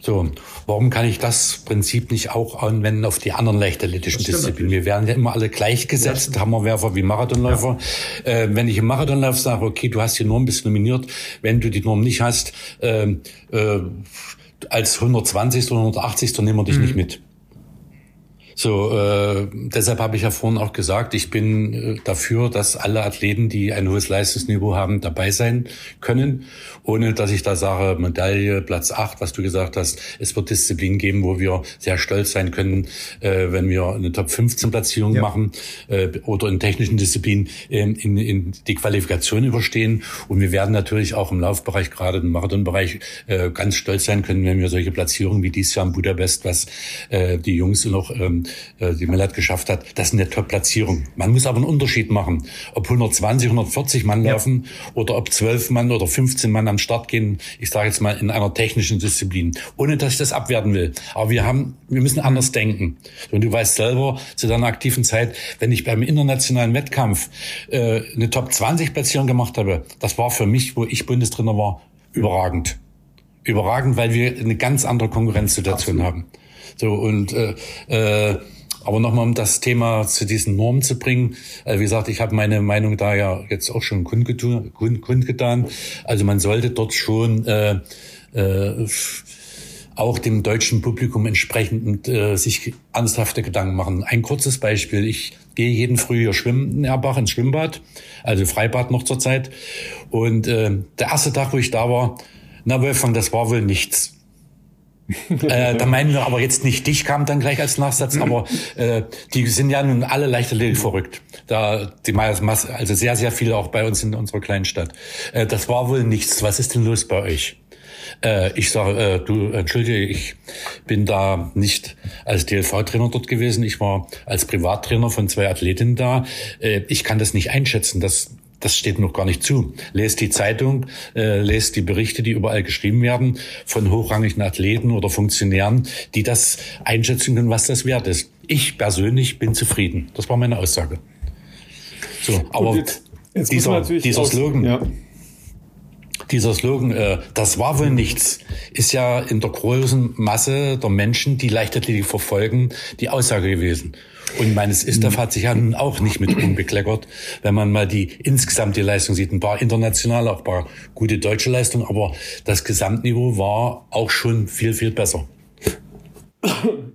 So, warum kann ich das Prinzip nicht auch anwenden auf die anderen leichtathletischen Disziplinen? Wir werden ja immer alle gleichgesetzt, ja, Hammerwerfer wie Marathonläufer. Ja. Äh, wenn ich im Marathonlauf sage, okay, du hast die Norm, bist nominiert, wenn du die Norm nicht hast, äh, äh, als 120. oder 180. nehmen wir dich mhm. nicht mit. So, äh, deshalb habe ich ja vorhin auch gesagt, ich bin äh, dafür, dass alle Athleten, die ein hohes Leistungsniveau haben, dabei sein können, ohne dass ich da sage, Medaille, Platz 8, was du gesagt hast. Es wird Disziplinen geben, wo wir sehr stolz sein können, äh, wenn wir eine Top 15 Platzierung ja. machen äh, oder in technischen Disziplinen in, in, in die Qualifikation überstehen. Und wir werden natürlich auch im Laufbereich, gerade im Marathonbereich, äh, ganz stolz sein können, wenn wir solche Platzierungen wie dieses Jahr in Budapest, was äh, die Jungs noch ähm, äh, die Mellat geschafft hat, das ist eine Top-Platzierung. Man muss aber einen Unterschied machen, ob 120, 140 Mann ja. laufen oder ob 12 Mann oder 15 Mann am Start gehen, ich sage jetzt mal in einer technischen Disziplin, ohne dass ich das abwerten will. Aber wir haben, wir müssen anders denken. Und du weißt selber, zu deiner aktiven Zeit, wenn ich beim internationalen Wettkampf äh, eine Top-20-Platzierung gemacht habe, das war für mich, wo ich Bundestrainer war, überragend. Überragend, weil wir eine ganz andere Konkurrenzsituation Absolut. haben. So und äh, äh, aber nochmal, um das Thema zu diesen Normen zu bringen. Äh, wie gesagt, ich habe meine Meinung da ja jetzt auch schon kundgetan. kundgetan. Also man sollte dort schon äh, äh, auch dem deutschen Publikum entsprechend äh, sich ernsthafte Gedanken machen. Ein kurzes Beispiel. Ich gehe jeden Frühjahr schwimmen in Erbach ins Schwimmbad, also Freibad noch zur Zeit. Und äh, der erste Tag, wo ich da war, na Wolfgang, das war wohl nichts äh, da meinen wir aber jetzt nicht dich, kam dann gleich als Nachsatz, aber äh, die sind ja nun alle Leichtathletik verrückt. Da die also sehr, sehr viele auch bei uns in unserer kleinen Stadt. Äh, das war wohl nichts. Was ist denn los bei euch? Äh, ich sage, äh, du, entschuldige, ich bin da nicht als DLV-Trainer dort gewesen. Ich war als Privattrainer von zwei Athletinnen da. Äh, ich kann das nicht einschätzen. Das das steht noch gar nicht zu. Lest die Zeitung, äh, lest die Berichte, die überall geschrieben werden von hochrangigen Athleten oder Funktionären, die das einschätzen können, was das wert ist. Ich persönlich bin zufrieden. Das war meine Aussage. So, aber jetzt, jetzt dieser, dieser Slogan, ja dieser Slogan, äh, das war wohl nichts, ist ja in der großen Masse der Menschen, die Leichtathletik verfolgen, die Aussage gewesen. Und meines ISTAF hat sich ja nun auch nicht mit unbekleckert, wenn man mal die insgesamt die Leistung sieht. Ein paar internationale, auch ein paar gute deutsche Leistungen, aber das Gesamtniveau war auch schon viel, viel besser.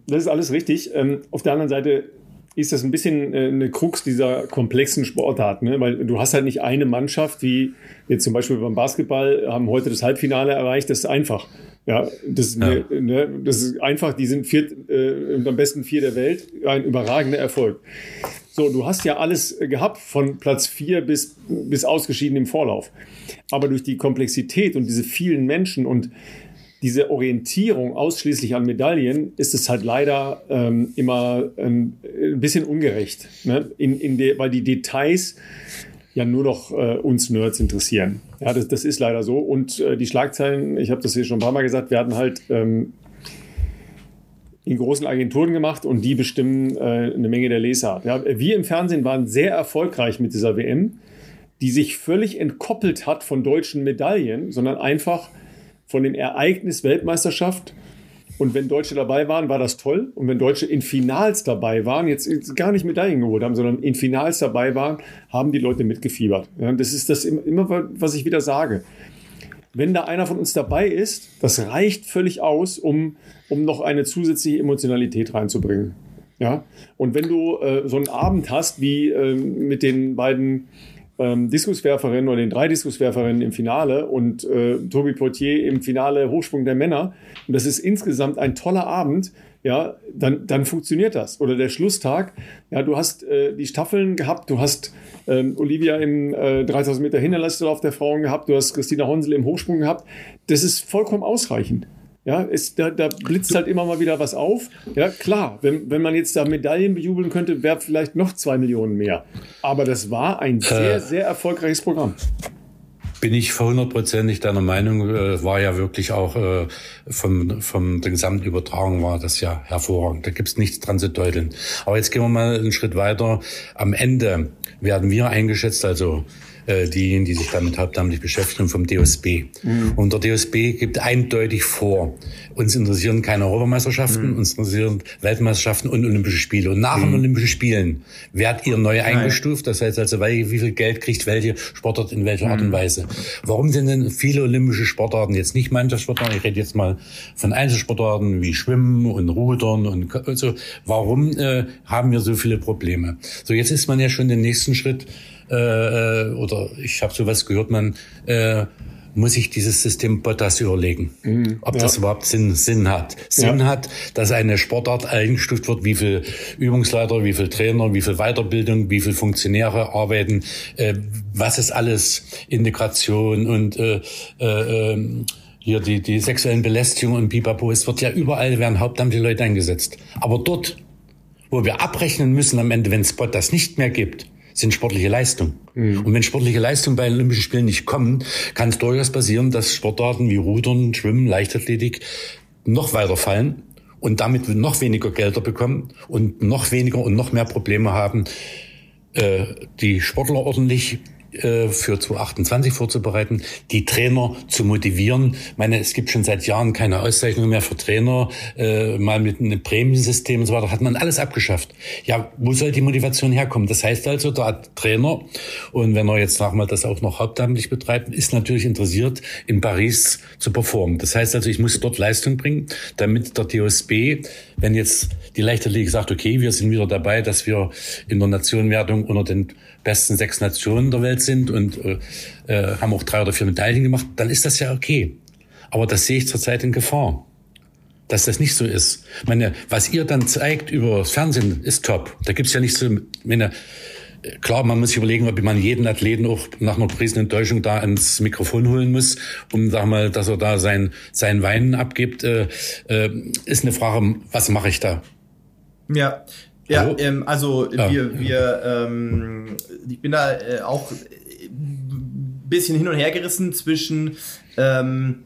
Das ist alles richtig. Ähm, auf der anderen Seite ist das ein bisschen äh, eine Krux dieser komplexen Sportart, ne? weil du hast halt nicht eine Mannschaft, wie jetzt zum Beispiel beim Basketball haben heute das Halbfinale erreicht, das ist einfach. Ja, das, ja. Ne, ne, das ist einfach, die sind vier, äh, am besten vier der Welt, ein überragender Erfolg. So, du hast ja alles gehabt von Platz vier bis, bis ausgeschieden im Vorlauf. Aber durch die Komplexität und diese vielen Menschen und diese Orientierung ausschließlich an Medaillen ist es halt leider ähm, immer ein, ein, bisschen ungerecht, ne? in, in de, weil die Details ja nur noch äh, uns Nerds interessieren. Ja, das, das ist leider so. Und äh, die Schlagzeilen, ich habe das hier schon ein paar Mal gesagt, werden halt ähm, in großen Agenturen gemacht und die bestimmen äh, eine Menge der Leser. Ja, wir im Fernsehen waren sehr erfolgreich mit dieser WM, die sich völlig entkoppelt hat von deutschen Medaillen, sondern einfach von dem Ereignis Weltmeisterschaft. Und wenn Deutsche dabei waren, war das toll. Und wenn Deutsche in Finals dabei waren, jetzt gar nicht Medaillen geholt haben, sondern in Finals dabei waren, haben die Leute mitgefiebert. Ja, das ist das immer, was ich wieder sage. Wenn da einer von uns dabei ist, das reicht völlig aus, um, um noch eine zusätzliche Emotionalität reinzubringen. Ja, und wenn du äh, so einen Abend hast wie äh, mit den beiden ähm, Diskuswerferinnen oder den drei Diskuswerferinnen im Finale und äh, Tobi Poitier im Finale Hochsprung der Männer. Und das ist insgesamt ein toller Abend. Ja, dann, dann funktioniert das. Oder der Schlusstag. Ja, du hast äh, die Staffeln gehabt, du hast ähm, Olivia im äh, 3000 Meter Hinterlasslauf der Frauen gehabt, du hast Christina Honsel im Hochsprung gehabt. Das ist vollkommen ausreichend. Ja, ist, da, da blitzt halt immer mal wieder was auf. Ja, klar, wenn, wenn man jetzt da Medaillen bejubeln könnte, wäre vielleicht noch zwei Millionen mehr. Aber das war ein sehr, äh, sehr erfolgreiches Programm. Bin ich hundertprozentig deiner Meinung, äh, war ja wirklich auch äh, vom, vom der gesamten Übertragung war das ja hervorragend. Da gibt's nichts dran zu deuteln. Aber jetzt gehen wir mal einen Schritt weiter. Am Ende werden wir eingeschätzt, also äh, diejenigen, die sich damit hauptamtlich beschäftigen, vom DOSB. Mhm. Und der DOSB gibt eindeutig vor, uns interessieren keine Europameisterschaften, mhm. uns interessieren Weltmeisterschaften und Olympische Spiele. Und nach mhm. den Olympischen Spielen werdet ihr neu eingestuft. Das heißt also, wie viel Geld kriegt welche Sportart in welcher Art und mhm. Weise. Warum sind denn viele olympische Sportarten jetzt nicht Mannschaftssportarten? Ich rede jetzt mal von Einzelsportarten wie Schwimmen und Rudern und so. Warum äh, haben wir so viele Probleme? So, jetzt ist man ja schon den nächsten Schritt äh, äh, oder ich habe sowas gehört, man äh, muss sich dieses System Bottas überlegen, mhm, ob ja. das überhaupt Sinn, Sinn hat. Sinn ja. hat, dass eine Sportart eingestuft wird, wie viel Übungsleiter, wie viel Trainer, wie viel Weiterbildung, wie viel Funktionäre arbeiten, äh, was ist alles Integration und äh, äh, ähm, hier die, die sexuellen Belästigungen und Pipapo. Es wird ja überall werden hauptamtliche Leute eingesetzt. Aber dort, wo wir abrechnen müssen am Ende, wenn es Bottas nicht mehr gibt, sind sportliche Leistungen. Mhm. Und wenn sportliche Leistungen bei den Olympischen Spielen nicht kommen, kann es durchaus passieren, dass Sportarten wie Rudern, Schwimmen, Leichtathletik noch weiter fallen und damit noch weniger Gelder bekommen und noch weniger und noch mehr Probleme haben, äh, die Sportler ordentlich äh, für 2028 vorzubereiten, die Trainer zu motivieren. Ich meine, es gibt schon seit Jahren keine Auszeichnung mehr für Trainer, äh, mal mit einem Prämiensystem und so weiter, hat man alles abgeschafft. Ja, wo soll die Motivation herkommen? Das heißt also, der Trainer, und wenn er jetzt mal das auch noch hauptamtlich betreibt, ist natürlich interessiert, in Paris zu performen. Das heißt also, ich muss dort Leistung bringen, damit der DOSB, wenn jetzt die Leichtathletik sagt, okay, wir sind wieder dabei, dass wir in der Nationenwertung unter den besten sechs Nationen der Welt sind und äh, äh, haben auch drei oder vier Medaillen gemacht, dann ist das ja okay. Aber das sehe ich zurzeit in Gefahr. Dass das nicht so ist. Ich meine, was ihr dann zeigt über das Fernsehen, ist top. Da gibt's ja nicht so, meine, Klar, man muss sich überlegen, ob man jeden Athleten auch nach einer Enttäuschung da ans Mikrofon holen muss, um, sag mal, dass er da sein, sein Weinen abgibt, äh, äh, ist eine Frage, was mache ich da? Ja, ja, also, ähm, also ja. wir, wir ähm, ich bin da äh, auch ein bisschen hin und her gerissen zwischen ähm,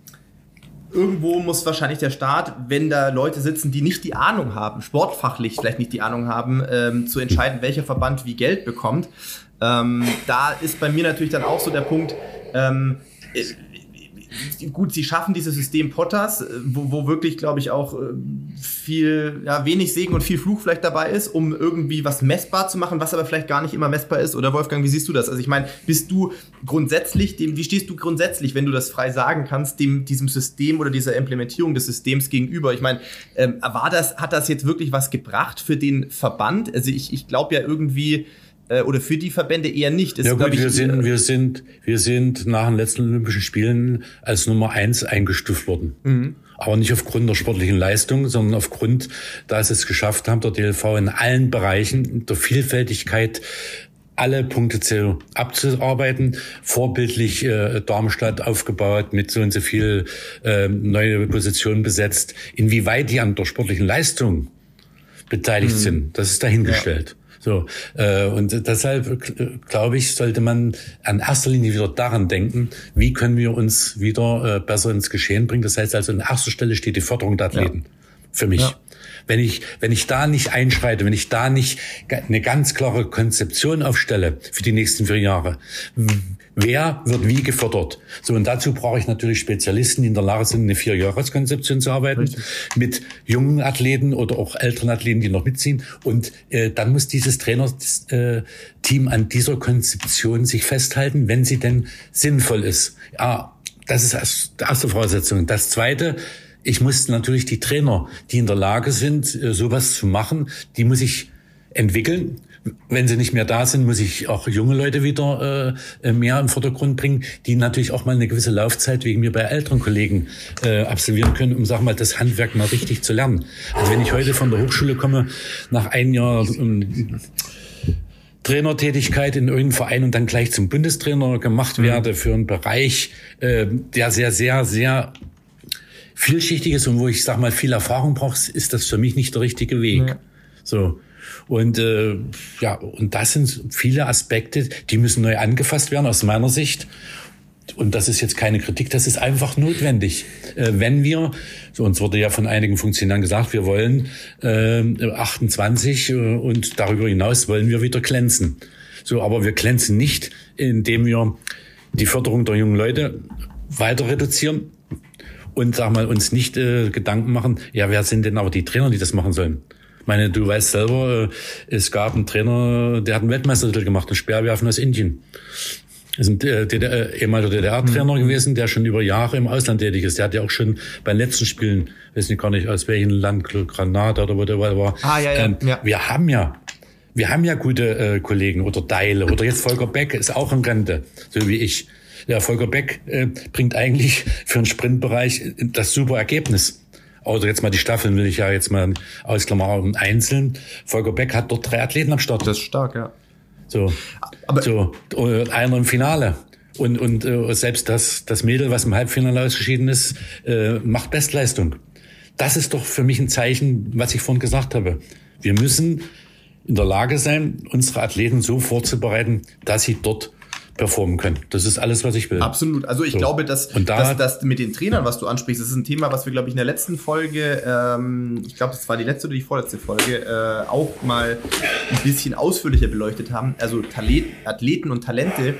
irgendwo muss wahrscheinlich der Staat, wenn da Leute sitzen, die nicht die Ahnung haben, sportfachlich vielleicht nicht die Ahnung haben, ähm, zu entscheiden, welcher Verband wie Geld bekommt. Ähm, da ist bei mir natürlich dann auch so der Punkt, ähm, gut, sie schaffen dieses System Potters, äh, wo, wo wirklich, glaube ich, auch äh, viel, ja, wenig Segen und viel Fluch vielleicht dabei ist, um irgendwie was messbar zu machen, was aber vielleicht gar nicht immer messbar ist. Oder Wolfgang, wie siehst du das? Also ich meine, bist du grundsätzlich, dem, wie stehst du grundsätzlich, wenn du das frei sagen kannst, dem, diesem System oder dieser Implementierung des Systems gegenüber? Ich meine, ähm, war das, hat das jetzt wirklich was gebracht für den Verband? Also ich, ich glaube ja irgendwie, äh, oder für die Verbände eher nicht. Das ja gut, ich, wir sind, wir sind, wir sind nach den letzten Olympischen Spielen als Nummer eins eingestuft worden. Mhm. Aber nicht aufgrund der sportlichen Leistung, sondern aufgrund, da sie es geschafft haben, der DLV in allen Bereichen der Vielfältigkeit alle Punkte zu, abzuarbeiten, vorbildlich äh, Darmstadt aufgebaut, mit so und so viel äh, neue Positionen besetzt. Inwieweit die an der sportlichen Leistung beteiligt mhm. sind, das ist dahingestellt. Ja. So äh, und deshalb äh, glaube ich, sollte man an erster Linie wieder daran denken, wie können wir uns wieder äh, besser ins Geschehen bringen. Das heißt also, an erster Stelle steht die Förderung der Athleten ja. für mich. Ja. Wenn ich, wenn ich da nicht einschreite, wenn ich da nicht eine ganz klare Konzeption aufstelle für die nächsten vier Jahre, wer wird wie gefördert. So, und dazu brauche ich natürlich Spezialisten, die in der Lage sind, eine Vierjahreskonzeption zu arbeiten, Richtig. mit jungen Athleten oder auch älteren Athleten, die noch mitziehen. Und äh, dann muss dieses Trainerteam an dieser Konzeption sich festhalten, wenn sie denn sinnvoll ist. Ja, das ist die erste Voraussetzung. Das zweite, ich muss natürlich die Trainer, die in der Lage sind, äh, sowas zu machen, die muss ich entwickeln wenn sie nicht mehr da sind, muss ich auch junge Leute wieder äh, äh, mehr im Vordergrund bringen, die natürlich auch mal eine gewisse Laufzeit wegen mir bei älteren Kollegen äh, absolvieren können, um sag mal das Handwerk mal richtig zu lernen. Also wenn ich heute von der Hochschule komme, nach einem Jahr ähm, Trainertätigkeit in irgendeinem Verein und dann gleich zum Bundestrainer gemacht mhm. werde für einen Bereich, äh, der sehr, sehr, sehr vielschichtig ist und wo ich sag mal viel Erfahrung brauche, ist das für mich nicht der richtige Weg. Ja. So. Und äh, ja, und das sind viele Aspekte, die müssen neu angefasst werden aus meiner Sicht. Und das ist jetzt keine Kritik, das ist einfach notwendig. Äh, wenn wir, so uns wurde ja von einigen Funktionären gesagt, wir wollen äh, 28 äh, und darüber hinaus wollen wir wieder glänzen. So, aber wir glänzen nicht, indem wir die Förderung der jungen Leute weiter reduzieren und sag mal uns nicht äh, Gedanken machen, ja, wer sind denn aber die Trainer, die das machen sollen? Ich meine, du weißt selber, äh, es gab einen Trainer, der hat einen Weltmeistertitel gemacht, ein Speerwerfen aus Indien. Das ist ein äh, DDR, ehemaliger DDR-Trainer mhm. gewesen, der schon über Jahre im Ausland tätig ist. Der hat ja auch schon bei den letzten Spielen, weiß nicht gar nicht aus welchem Land, Granada oder wo der war. Ah, ja, ja, ähm, ja. Wir haben ja, wir haben ja gute äh, Kollegen oder Deile oder jetzt Volker Beck ist auch in Rente, so wie ich. Der Volker Beck äh, bringt eigentlich für den Sprintbereich das super Ergebnis. Oder jetzt mal die Staffeln will ich ja jetzt mal ausklammern, einzeln. Volker Beck hat dort drei Athleten am Start. Das ist stark, ja. So, Aber so einer im Finale. Und, und äh, selbst das, das Mädel, was im Halbfinale ausgeschieden ist, äh, macht Bestleistung. Das ist doch für mich ein Zeichen, was ich vorhin gesagt habe. Wir müssen in der Lage sein, unsere Athleten so vorzubereiten, dass sie dort performen können. Das ist alles, was ich will. Absolut. Also ich so. glaube, dass, da, dass, dass mit den Trainern, was du ansprichst, das ist ein Thema, was wir, glaube ich, in der letzten Folge, ähm, ich glaube, das war die letzte oder die vorletzte Folge, äh, auch mal ein bisschen ausführlicher beleuchtet haben. Also Talet Athleten und Talente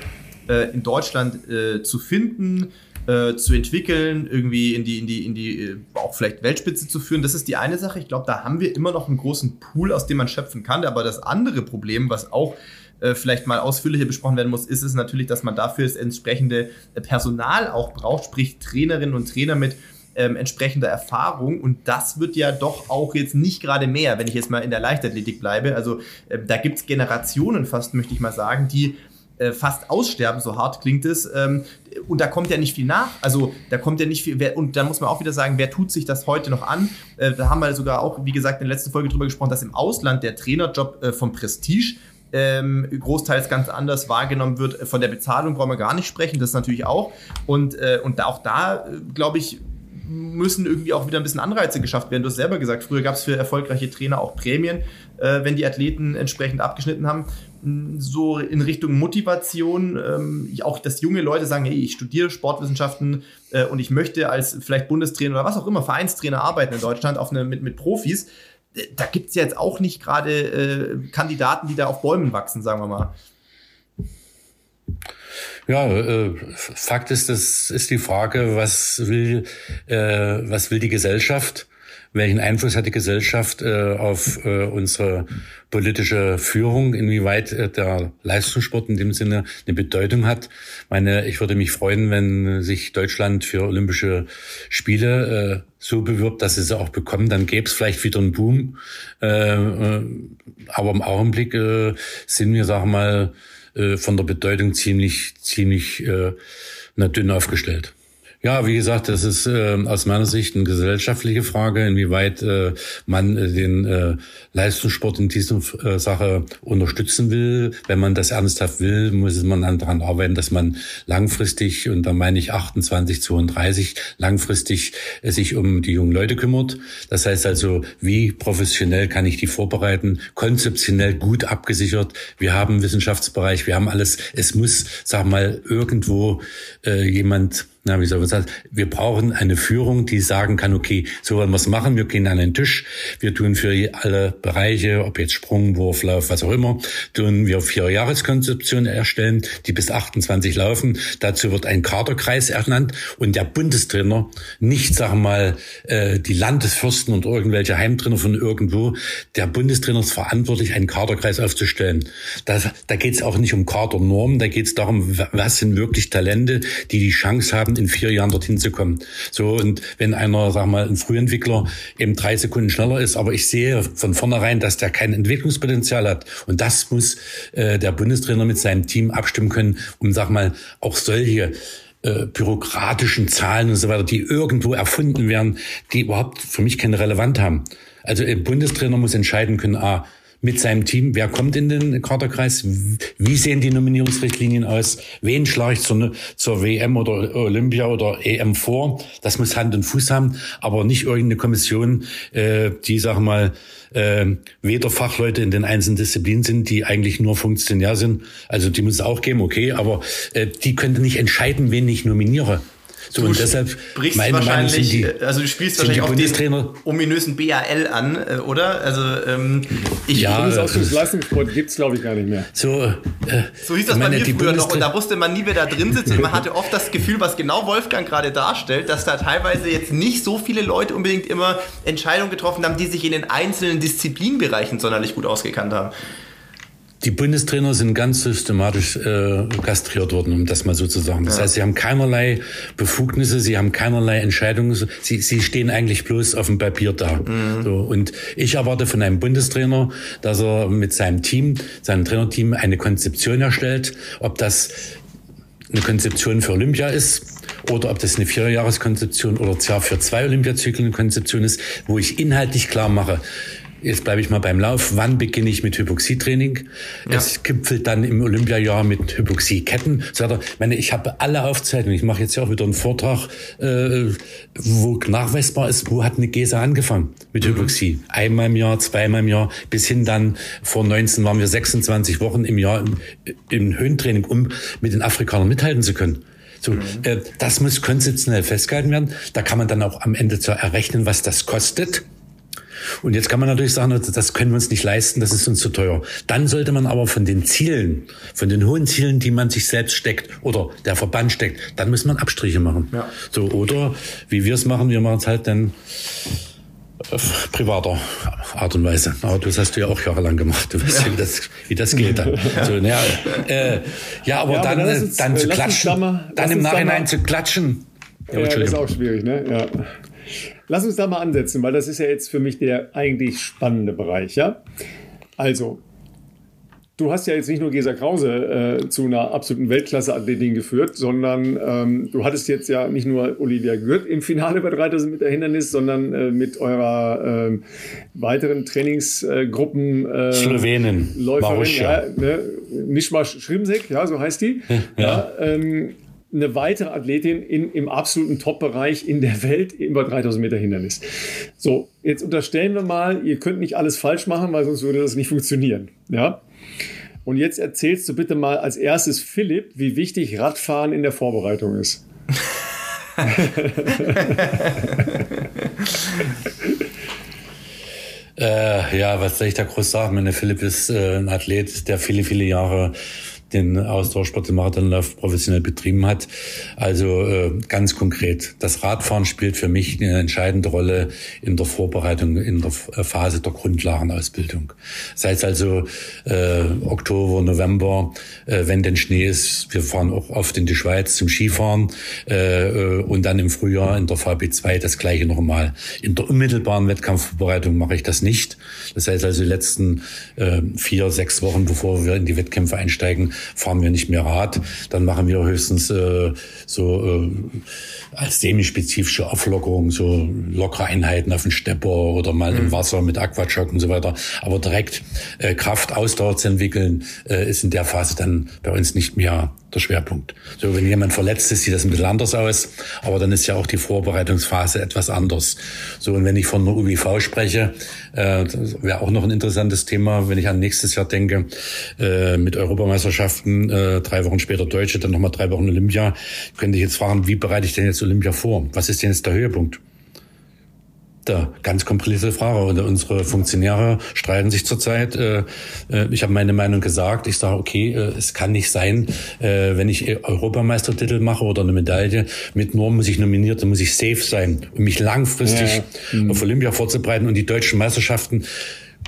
äh, in Deutschland äh, zu finden, äh, zu entwickeln, irgendwie in die, in die, in die, äh, auch vielleicht Weltspitze zu führen. Das ist die eine Sache. Ich glaube, da haben wir immer noch einen großen Pool, aus dem man schöpfen kann. Aber das andere Problem, was auch äh, vielleicht mal ausführlicher besprochen werden muss, ist es natürlich, dass man dafür das entsprechende äh, Personal auch braucht, sprich Trainerinnen und Trainer mit ähm, entsprechender Erfahrung. Und das wird ja doch auch jetzt nicht gerade mehr, wenn ich jetzt mal in der Leichtathletik bleibe. Also äh, da gibt es Generationen fast, möchte ich mal sagen, die äh, fast aussterben, so hart klingt es. Ähm, und da kommt ja nicht viel nach. Also da kommt ja nicht viel. Und da muss man auch wieder sagen, wer tut sich das heute noch an? Da haben wir sogar auch, wie gesagt, in der letzten Folge drüber gesprochen, dass im Ausland der Trainerjob vom Prestige ähm, großteils ganz anders wahrgenommen wird. Von der Bezahlung brauchen wir gar nicht sprechen, das natürlich auch. Und, äh, und auch da, äh, glaube ich, müssen irgendwie auch wieder ein bisschen Anreize geschafft werden. Du hast selber gesagt, früher gab es für erfolgreiche Trainer auch Prämien, äh, wenn die Athleten entsprechend abgeschnitten haben. So in Richtung Motivation, ähm, auch dass junge Leute sagen, hey, ich studiere Sportwissenschaften äh, und ich möchte als vielleicht Bundestrainer oder was auch immer, Vereinstrainer arbeiten in Deutschland auf eine, mit, mit Profis da gibt es jetzt auch nicht gerade äh, Kandidaten, die da auf Bäumen wachsen, sagen wir mal. Ja, äh, Fakt ist, das ist die Frage, was will, äh, was will die Gesellschaft? Welchen Einfluss hat die Gesellschaft äh, auf äh, unsere politische Führung? Inwieweit äh, der Leistungssport in dem Sinne eine Bedeutung hat? Meine, ich würde mich freuen, wenn sich Deutschland für Olympische Spiele äh, so bewirbt, dass sie sie auch bekommen. Dann gäbe es vielleicht wieder einen Boom. Äh, äh, aber im Augenblick äh, sind wir, wir mal, äh, von der Bedeutung ziemlich, ziemlich äh, na, dünn aufgestellt. Ja, wie gesagt, das ist äh, aus meiner Sicht eine gesellschaftliche Frage, inwieweit äh, man äh, den äh, Leistungssport in dieser äh, Sache unterstützen will. Wenn man das ernsthaft will, muss man dann daran arbeiten, dass man langfristig, und da meine ich 28, 32, langfristig äh, sich um die jungen Leute kümmert. Das heißt also, wie professionell kann ich die vorbereiten? Konzeptionell gut abgesichert. Wir haben Wissenschaftsbereich, wir haben alles. Es muss, sag mal, irgendwo äh, jemand na, wie soll man sagen, wir brauchen eine Führung, die sagen kann, okay, so wollen wir es machen, wir gehen an den Tisch, wir tun für alle Bereiche, ob jetzt Sprung, Wurf, Lauf, was auch immer, tun wir vier Jahreskonzeptionen erstellen, die bis 28 laufen. Dazu wird ein Kaderkreis ernannt und der Bundestrainer, nicht, sagen wir mal, äh, die Landesfürsten und irgendwelche Heimtrainer von irgendwo, der Bundestrainer ist verantwortlich, einen Kaderkreis aufzustellen. Da, da geht es auch nicht um Kadernormen, da geht es darum, was sind wirklich Talente, die die Chance haben, haben, in vier Jahren dorthin zu kommen. So, und wenn einer, sag mal, ein Frühentwickler eben drei Sekunden schneller ist, aber ich sehe von vornherein, dass der kein Entwicklungspotenzial hat. Und das muss äh, der Bundestrainer mit seinem Team abstimmen können, um, sag mal, auch solche äh, bürokratischen Zahlen und so weiter, die irgendwo erfunden werden, die überhaupt für mich keine Relevanz haben. Also ein Bundestrainer muss entscheiden können, ah, mit seinem Team. Wer kommt in den Kaderkreis? Wie sehen die Nominierungsrichtlinien aus? Wen schlage ich zur, zur WM oder Olympia oder EM vor? Das muss Hand und Fuß haben, aber nicht irgendeine Kommission, äh, die, sag mal, äh, weder Fachleute in den einzelnen Disziplinen sind, die eigentlich nur funktionär sind. Also die muss es auch geben, okay, aber äh, die könnte nicht entscheiden, wen ich nominiere. So, du und deshalb brichst meine wahrscheinlich, die, also du spielst wahrscheinlich auch den ominösen BAL an, äh, oder? Also ähm, ich ja, Bundesausschussleistungssport gibt es glaube ich gar nicht mehr. So, äh, so hieß das bei mir früher noch und da wusste man nie, wer da drin sitzt und man hatte oft das Gefühl, was genau Wolfgang gerade darstellt, dass da teilweise jetzt nicht so viele Leute unbedingt immer Entscheidungen getroffen haben, die sich in den einzelnen Disziplinbereichen sonderlich gut ausgekannt haben. Die Bundestrainer sind ganz systematisch äh, kastriert worden, um das mal so zu sagen. Das ja. heißt, sie haben keinerlei Befugnisse, sie haben keinerlei Entscheidungen. Sie, sie stehen eigentlich bloß auf dem Papier da. Mhm. So, und ich erwarte von einem Bundestrainer, dass er mit seinem Team, seinem Trainerteam eine Konzeption erstellt, ob das eine Konzeption für Olympia ist oder ob das eine Vierjahreskonzeption oder zwar für zwei Olympiazyklen eine Konzeption ist, wo ich inhaltlich klar mache, Jetzt bleibe ich mal beim Lauf. Wann beginne ich mit Hypoxietraining? Ja. Es gipfelt dann im Olympiajahr mit Hypoxieketten. Sagt er, meine, ich habe alle Aufzeichnungen. Ich mache jetzt ja auch wieder einen Vortrag, äh, wo nachweisbar ist, wo hat eine Gesa angefangen mit mhm. Hypoxie. Einmal im Jahr, zweimal im Jahr, bis hin dann vor 19 waren wir 26 Wochen im Jahr im, im Höhentraining, um mit den Afrikanern mithalten zu können. So, mhm. äh, das muss konzeptionell festgehalten werden. Da kann man dann auch am Ende zu errechnen, was das kostet. Und jetzt kann man natürlich sagen, das können wir uns nicht leisten, das ist uns zu teuer. Dann sollte man aber von den Zielen, von den hohen Zielen, die man sich selbst steckt oder der Verband steckt, dann muss man Abstriche machen. Ja. So, oder wie wir es machen, wir machen es halt dann auf privater Art und Weise. Aber das hast du ja auch jahrelang gemacht. Du weißt ja, wie, das, wie das geht. Dann. So, ja, äh, ja, aber ja, dann, aber uns, dann zu klatschen, mal, dann im Nachhinein zu klatschen. Ja, ja das ist auch schwierig, ne? Ja. Lass uns da mal ansetzen, weil das ist ja jetzt für mich der eigentlich spannende Bereich, ja? Also, du hast ja jetzt nicht nur Gesa Krause äh, zu einer absoluten Weltklasse-Athletin geführt, sondern ähm, du hattest jetzt ja nicht nur Olivia Gürt im Finale bei 3000 Meter Hindernis, sondern äh, mit eurer äh, weiteren Trainingsgruppen äh, Slowenen, Läuferin, ja, ne, Mischmasch Schrimsek, ja, so heißt die. ja. ja ähm, eine weitere Athletin in, im absoluten Top-Bereich in der Welt über 3000 Meter Hindernis. So, jetzt unterstellen wir mal, ihr könnt nicht alles falsch machen, weil sonst würde das nicht funktionieren. Ja? Und jetzt erzählst du bitte mal als erstes Philipp, wie wichtig Radfahren in der Vorbereitung ist. äh, ja, was soll ich da groß sagen? Meine Philipp ist äh, ein Athlet, der viele, viele Jahre den Ausdauersport, den Marathonlauf professionell betrieben hat. Also äh, ganz konkret, das Radfahren spielt für mich eine entscheidende Rolle in der Vorbereitung, in der Phase der Grundlagenausbildung. Sei es also äh, Oktober, November, äh, wenn denn Schnee ist, wir fahren auch oft in die Schweiz zum Skifahren äh, äh und dann im Frühjahr in der VB2 das gleiche nochmal. In der unmittelbaren Wettkampfvorbereitung mache ich das nicht. Das heißt also die letzten äh, vier, sechs Wochen, bevor wir in die Wettkämpfe einsteigen, fahren wir nicht mehr Rad. Dann machen wir höchstens äh, so äh, als semispezifische Auflockerung, so lockere Einheiten auf dem Stepper oder mal im mhm. Wasser mit Aquajog und so weiter. Aber direkt äh, Kraft, Ausdauer zu entwickeln, äh, ist in der Phase dann bei uns nicht mehr der Schwerpunkt. So, wenn jemand verletzt ist, sieht das ein bisschen anders aus, aber dann ist ja auch die Vorbereitungsphase etwas anders. So, und wenn ich von der UWV spreche, äh, wäre auch noch ein interessantes Thema, wenn ich an nächstes Jahr denke, äh, mit Europameisterschaften, äh, drei Wochen später Deutsche, dann nochmal drei Wochen Olympia, könnte ich jetzt fragen, wie bereite ich denn jetzt Olympia vor? Was ist denn jetzt der Höhepunkt? Da, ganz komplizierte Frage. Und unsere Funktionäre streiten sich zurzeit. Äh, äh, ich habe meine Meinung gesagt. Ich sage, okay, äh, es kann nicht sein, wenn ich Europameistertitel mache oder eine Medaille, mit Norm muss ich nominiert, dann muss ich safe sein, um mich langfristig ja. auf Olympia vorzubereiten. Und die deutschen Meisterschaften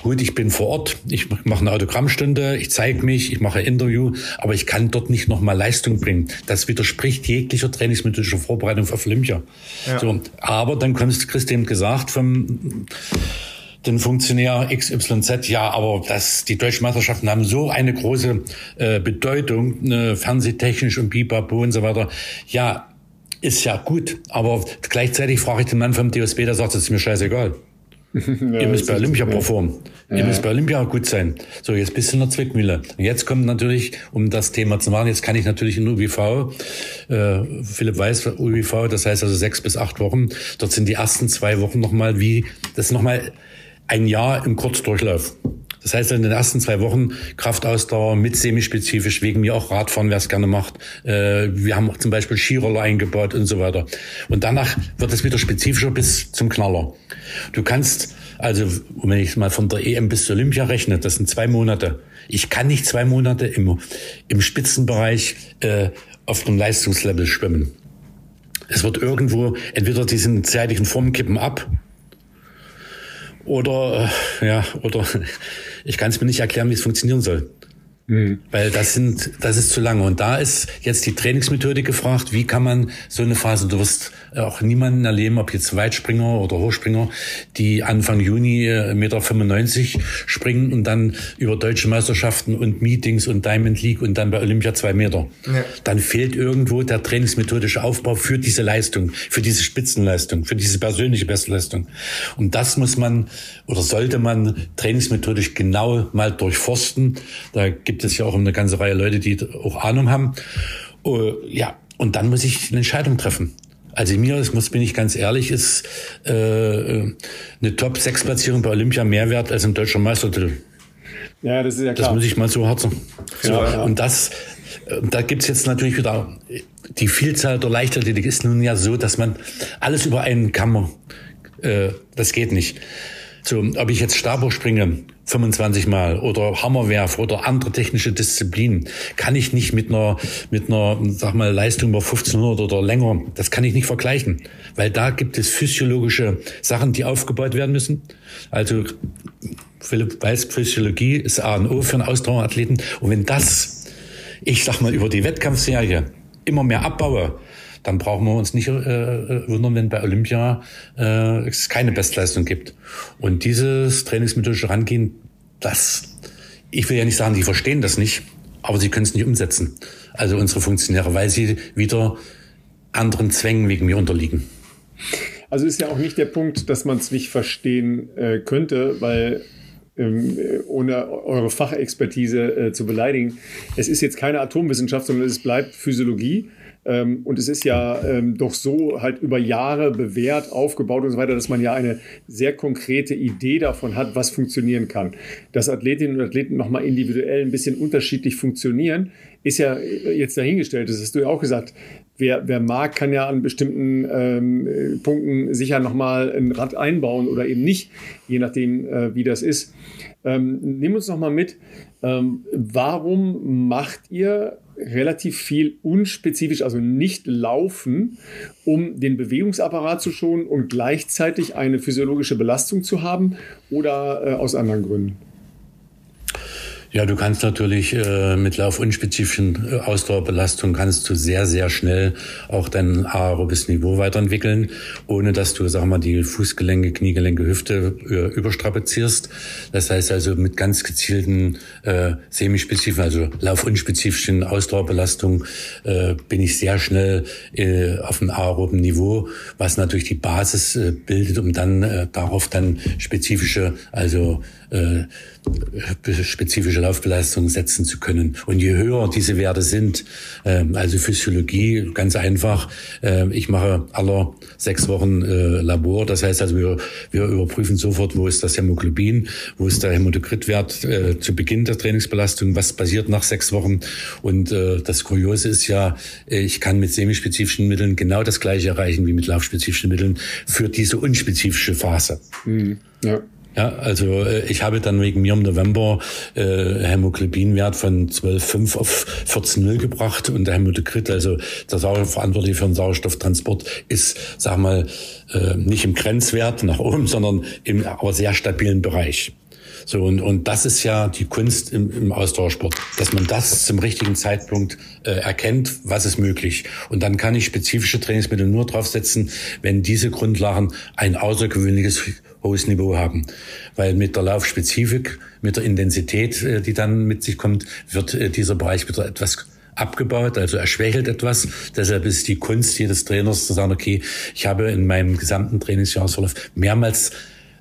Gut, ich bin vor Ort, ich mache eine Autogrammstunde, ich zeige mich, ich mache ein Interview, aber ich kann dort nicht nochmal Leistung bringen. Das widerspricht jeglicher trainingsmethodischer Vorbereitung auf Olympia. Ja. So, aber dann kommt Christian gesagt vom den Funktionär XYZ, ja, aber das, die deutschen Meisterschaften haben so eine große äh, Bedeutung, äh, fernsehtechnisch und Bipapo und so weiter. Ja, ist ja gut, aber gleichzeitig frage ich den Mann vom DSB, der sagt, es ist mir scheißegal. ja, ihr müsst bei Olympia performen. Ja. Ihr müsst bei Olympia gut sein. So, jetzt bist du in der Zwickmühle. Und jetzt kommt natürlich, um das Thema zu machen, jetzt kann ich natürlich in UWV, äh, Philipp weiß, UWV, das heißt also sechs bis acht Wochen, dort sind die ersten zwei Wochen nochmal wie, das ist nochmal ein Jahr im Kurzdurchlauf. Das heißt, in den ersten zwei Wochen Kraftausdauer mit semispezifisch, wegen mir auch Radfahren, wer es gerne macht. Äh, wir haben auch zum Beispiel Skiroller eingebaut und so weiter. Und danach wird es wieder spezifischer bis zum Knaller. Du kannst, also wenn ich mal von der EM bis zur Olympia rechne, das sind zwei Monate. Ich kann nicht zwei Monate im, im Spitzenbereich äh, auf dem Leistungslevel schwimmen. Es wird irgendwo entweder diesen zeitlichen Formen kippen ab oder äh, ja oder ich kann es mir nicht erklären, wie es funktionieren soll. Mhm. Weil das sind, das ist zu lange. Und da ist jetzt die Trainingsmethode gefragt. Wie kann man so eine Phase, du wirst auch niemanden erleben, ob jetzt Weitspringer oder Hochspringer, die Anfang Juni äh, Meter 95 springen und dann über deutsche Meisterschaften und Meetings und Diamond League und dann bei Olympia zwei Meter. Ja. Dann fehlt irgendwo der trainingsmethodische Aufbau für diese Leistung, für diese Spitzenleistung, für diese persönliche Bestleistung. Und das muss man oder sollte man trainingsmethodisch genau mal durchforsten. Da gibt es ja auch eine ganze Reihe Leute, die auch Ahnung haben. Uh, ja, und dann muss ich eine Entscheidung treffen. Also mir, das muss bin ich ganz ehrlich, ist äh, eine Top-6-Platzierung bei Olympia mehr wert als ein deutscher Meistertitel. Ja, das ist ja klar. Das muss ich mal so herzen. So, ja, ja. Und das, äh, da gibt's jetzt natürlich wieder, die Vielzahl der Leichtathletik ist nun ja so, dass man alles über einen Kammer, äh, das geht nicht. So, ob ich jetzt Stabhoch springe, 25 Mal oder Hammerwerf oder andere technische Disziplinen kann ich nicht mit einer, mit einer, sag mal, Leistung über 1500 oder länger, das kann ich nicht vergleichen, weil da gibt es physiologische Sachen, die aufgebaut werden müssen. Also, Philipp weiß, Physiologie ist A und O für einen Ausdauerathleten. Und wenn das, ich sag mal, über die Wettkampfserie immer mehr abbaue, dann brauchen wir uns nicht äh, äh, wundern, wenn bei Olympia äh, es keine Bestleistung gibt. Und dieses trainingsmethodische Rangehen, das, ich will ja nicht sagen, die verstehen das nicht, aber sie können es nicht umsetzen. Also unsere Funktionäre, weil sie wieder anderen Zwängen wegen mir unterliegen. Also ist ja auch nicht der Punkt, dass man es nicht verstehen äh, könnte, weil ähm, ohne eure Fachexpertise äh, zu beleidigen, es ist jetzt keine Atomwissenschaft, sondern es bleibt Physiologie. Ähm, und es ist ja ähm, doch so halt über Jahre bewährt, aufgebaut und so weiter, dass man ja eine sehr konkrete Idee davon hat, was funktionieren kann. Dass Athletinnen und Athleten nochmal individuell ein bisschen unterschiedlich funktionieren, ist ja jetzt dahingestellt. Das hast du ja auch gesagt. Wer, wer mag, kann ja an bestimmten ähm, Punkten sicher nochmal ein Rad einbauen oder eben nicht, je nachdem, äh, wie das ist. Ähm, nimm uns nochmal mit. Ähm, warum macht ihr relativ viel unspezifisch, also nicht laufen, um den Bewegungsapparat zu schonen und gleichzeitig eine physiologische Belastung zu haben oder äh, aus anderen Gründen? Ja, du kannst natürlich äh, mit laufunspezifischen äh, Ausdauerbelastung kannst du sehr, sehr schnell auch dein aerobes Niveau weiterentwickeln, ohne dass du, sag mal, die Fußgelenke, Kniegelenke, Hüfte äh, überstrapazierst. Das heißt also mit ganz gezielten äh, semispezifischen, also laufunspezifischen Ausdauerbelastungen äh, bin ich sehr schnell äh, auf dem aeroben Niveau, was natürlich die Basis äh, bildet, um dann äh, darauf dann spezifische, also äh, spezifische Laufbelastung setzen zu können. Und je höher diese Werte sind, äh, also Physiologie, ganz einfach, äh, ich mache aller sechs Wochen äh, Labor, das heißt also, wir, wir überprüfen sofort, wo ist das Hämoglobin, wo ist der Hämatokritwert äh, zu Beginn der Trainingsbelastung, was passiert nach sechs Wochen. Und äh, das Kuriose ist ja, ich kann mit semispezifischen Mitteln genau das gleiche erreichen wie mit laufspezifischen Mitteln für diese unspezifische Phase. Mhm. Ja. Ja, also äh, ich habe dann wegen mir im November äh, Hämoglobinwert von 12,5 auf 14,0 gebracht und der Hämatokrit, also der Verantwortliche für den Sauerstofftransport, ist, sag mal, äh, nicht im Grenzwert nach oben, sondern im aber sehr stabilen Bereich. So, und, und das ist ja die Kunst im, im Ausdauersport, dass man das zum richtigen Zeitpunkt äh, erkennt, was ist möglich. Und dann kann ich spezifische Trainingsmittel nur draufsetzen, wenn diese Grundlagen ein außergewöhnliches hohes Niveau haben. Weil mit der Laufspezifik, mit der Intensität, äh, die dann mit sich kommt, wird äh, dieser Bereich wieder etwas abgebaut, also er schwächelt etwas. Deshalb ist die Kunst jedes Trainers zu sagen, okay, ich habe in meinem gesamten Trainingsjahresverlauf mehrmals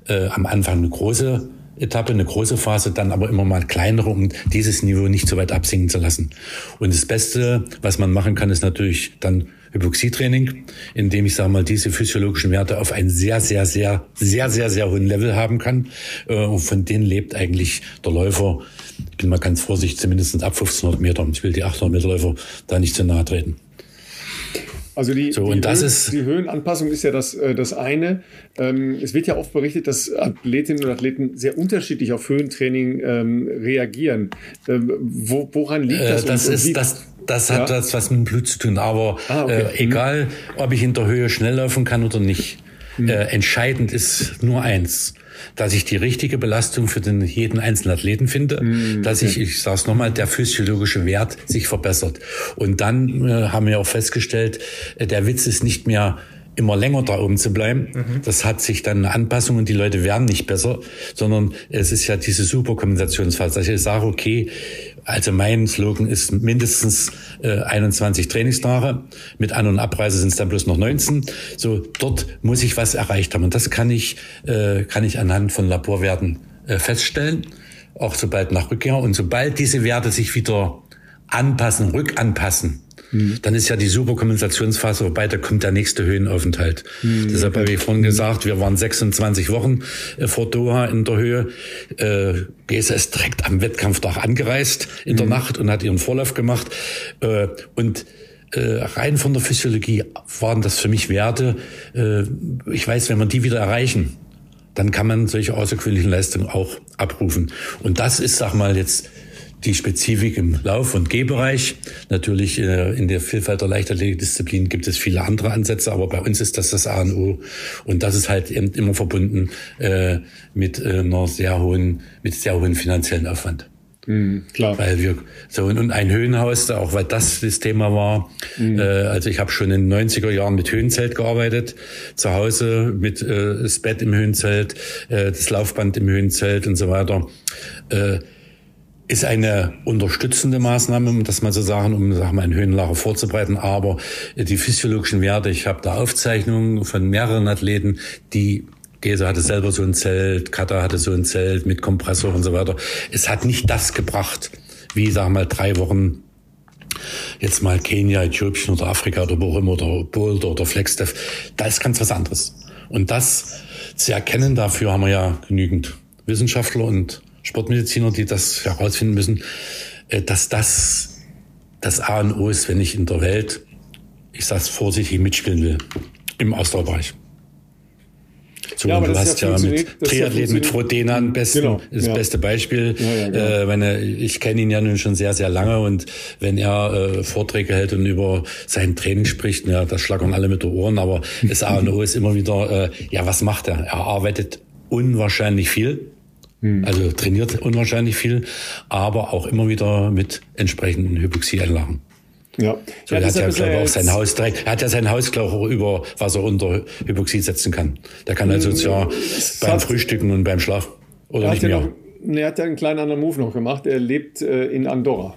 äh, am Anfang eine große Etappe, eine große Phase, dann aber immer mal kleinere, um dieses Niveau nicht so weit absinken zu lassen. Und das Beste, was man machen kann, ist natürlich dann Hypoxietraining, in dem ich sage mal diese physiologischen Werte auf einen sehr, sehr, sehr, sehr, sehr, sehr hohen Level haben kann. Äh, und von denen lebt eigentlich der Läufer. Ich bin mal ganz vorsichtig, zumindest ab 1500 Meter. Ich will die 800 Meter Läufer da nicht zu nahe treten. Also die, so, die, Höhen, ist, die, Höhenanpassung ist ja das, äh, das eine. Ähm, es wird ja oft berichtet, dass Athletinnen und Athleten sehr unterschiedlich auf Höhentraining ähm, reagieren. Ähm, wo, woran liegt das? Äh, das und, ist und das das hat ja. das was mit dem Blut zu tun. Aber ah, okay. äh, egal, ob ich in der Höhe schnell laufen kann oder nicht, mhm. äh, entscheidend ist nur eins dass ich die richtige Belastung für den jeden einzelnen Athleten finde, mhm. dass ich, ich sage es nochmal, der physiologische Wert sich verbessert. Und dann äh, haben wir auch festgestellt, äh, der Witz ist nicht mehr immer länger da oben zu bleiben. Mhm. Das hat sich dann eine Anpassung und die Leute werden nicht besser, sondern es ist ja diese Superkompensationsphase, dass ich sage, okay, also mein Slogan ist mindestens äh, 21 Trainingstage. Mit An- und Abreise sind es dann bloß noch 19. So, dort muss ich was erreicht haben. Und das kann ich, äh, kann ich anhand von Laborwerten äh, feststellen, auch sobald nach Rückkehr. Und sobald diese Werte sich wieder anpassen, rückanpassen, Mhm. Dann ist ja die Superkompensationsphase vorbei, da kommt der nächste Höhenaufenthalt. Mhm. Deshalb habe ich vorhin gesagt, wir waren 26 Wochen äh, vor Doha in der Höhe. Äh, Gesa ist direkt am Wettkampftag angereist in der mhm. Nacht und hat ihren Vorlauf gemacht. Äh, und äh, rein von der Physiologie waren das für mich Werte. Äh, ich weiß, wenn wir die wieder erreichen, dann kann man solche außergewöhnlichen Leistungen auch abrufen. Und das ist, sag mal, jetzt die Spezifik im Lauf- und Gehbereich. Natürlich äh, in der Vielfalt der Leichtathletikdisziplin gibt es viele andere Ansätze, aber bei uns ist das das A und O. Und das ist halt immer verbunden äh, mit äh, einer sehr hohen, mit sehr hohen finanziellen Aufwand. Mhm, klar. Weil wir so und ein Höhenhaus, auch weil das das Thema war. Mhm. Äh, also ich habe schon in den 90er Jahren mit Höhenzelt gearbeitet, zu Hause mit äh, das Bett im Höhenzelt, äh, das Laufband im Höhenzelt und so weiter. Äh, ist eine unterstützende Maßnahme, um das mal zu sagen, um sag mal, einen Höhenlager vorzubereiten. Aber die physiologischen Werte, ich habe da Aufzeichnungen von mehreren Athleten, die Gese hatte selber so ein Zelt, Kata hatte so ein Zelt mit Kompressor und so weiter. Es hat nicht das gebracht, wie, sag mal, drei Wochen jetzt mal Kenia, Äthiopien oder Afrika oder immer oder Boulder oder Flagstaff, da ist ganz was anderes. Und das zu erkennen, dafür haben wir ja genügend Wissenschaftler und Sportmediziner, die das herausfinden müssen, äh, dass das das A und O ist, wenn ich in der Welt, ich sag's vorsichtig, mitspielen will. Im Ausdauerbereich. So, ja, du hast ja, ja mit Triathleten, mit Frodenan besten, genau, das ja. beste Beispiel. Ja, genau. äh, wenn er, ich kenne ihn ja nun schon sehr, sehr lange und wenn er äh, Vorträge hält und über sein Training spricht, ja, das schlagern alle mit den Ohren, aber das A und O ist immer wieder, äh, ja, was macht er? Er arbeitet unwahrscheinlich viel. Hm. Also trainiert unwahrscheinlich viel, aber auch immer wieder mit entsprechenden Hypoxieanlagen. Ja. So, ja, er hat ja, glaube auch sein Haus direkt, er hat ja sein Haus, glaube ich, über was er unter Hypoxie setzen kann. Der kann also ja beim Frühstücken und beim Schlaf oder nicht mehr. Noch, er hat ja einen kleinen anderen Move noch gemacht. Er lebt äh, in Andorra.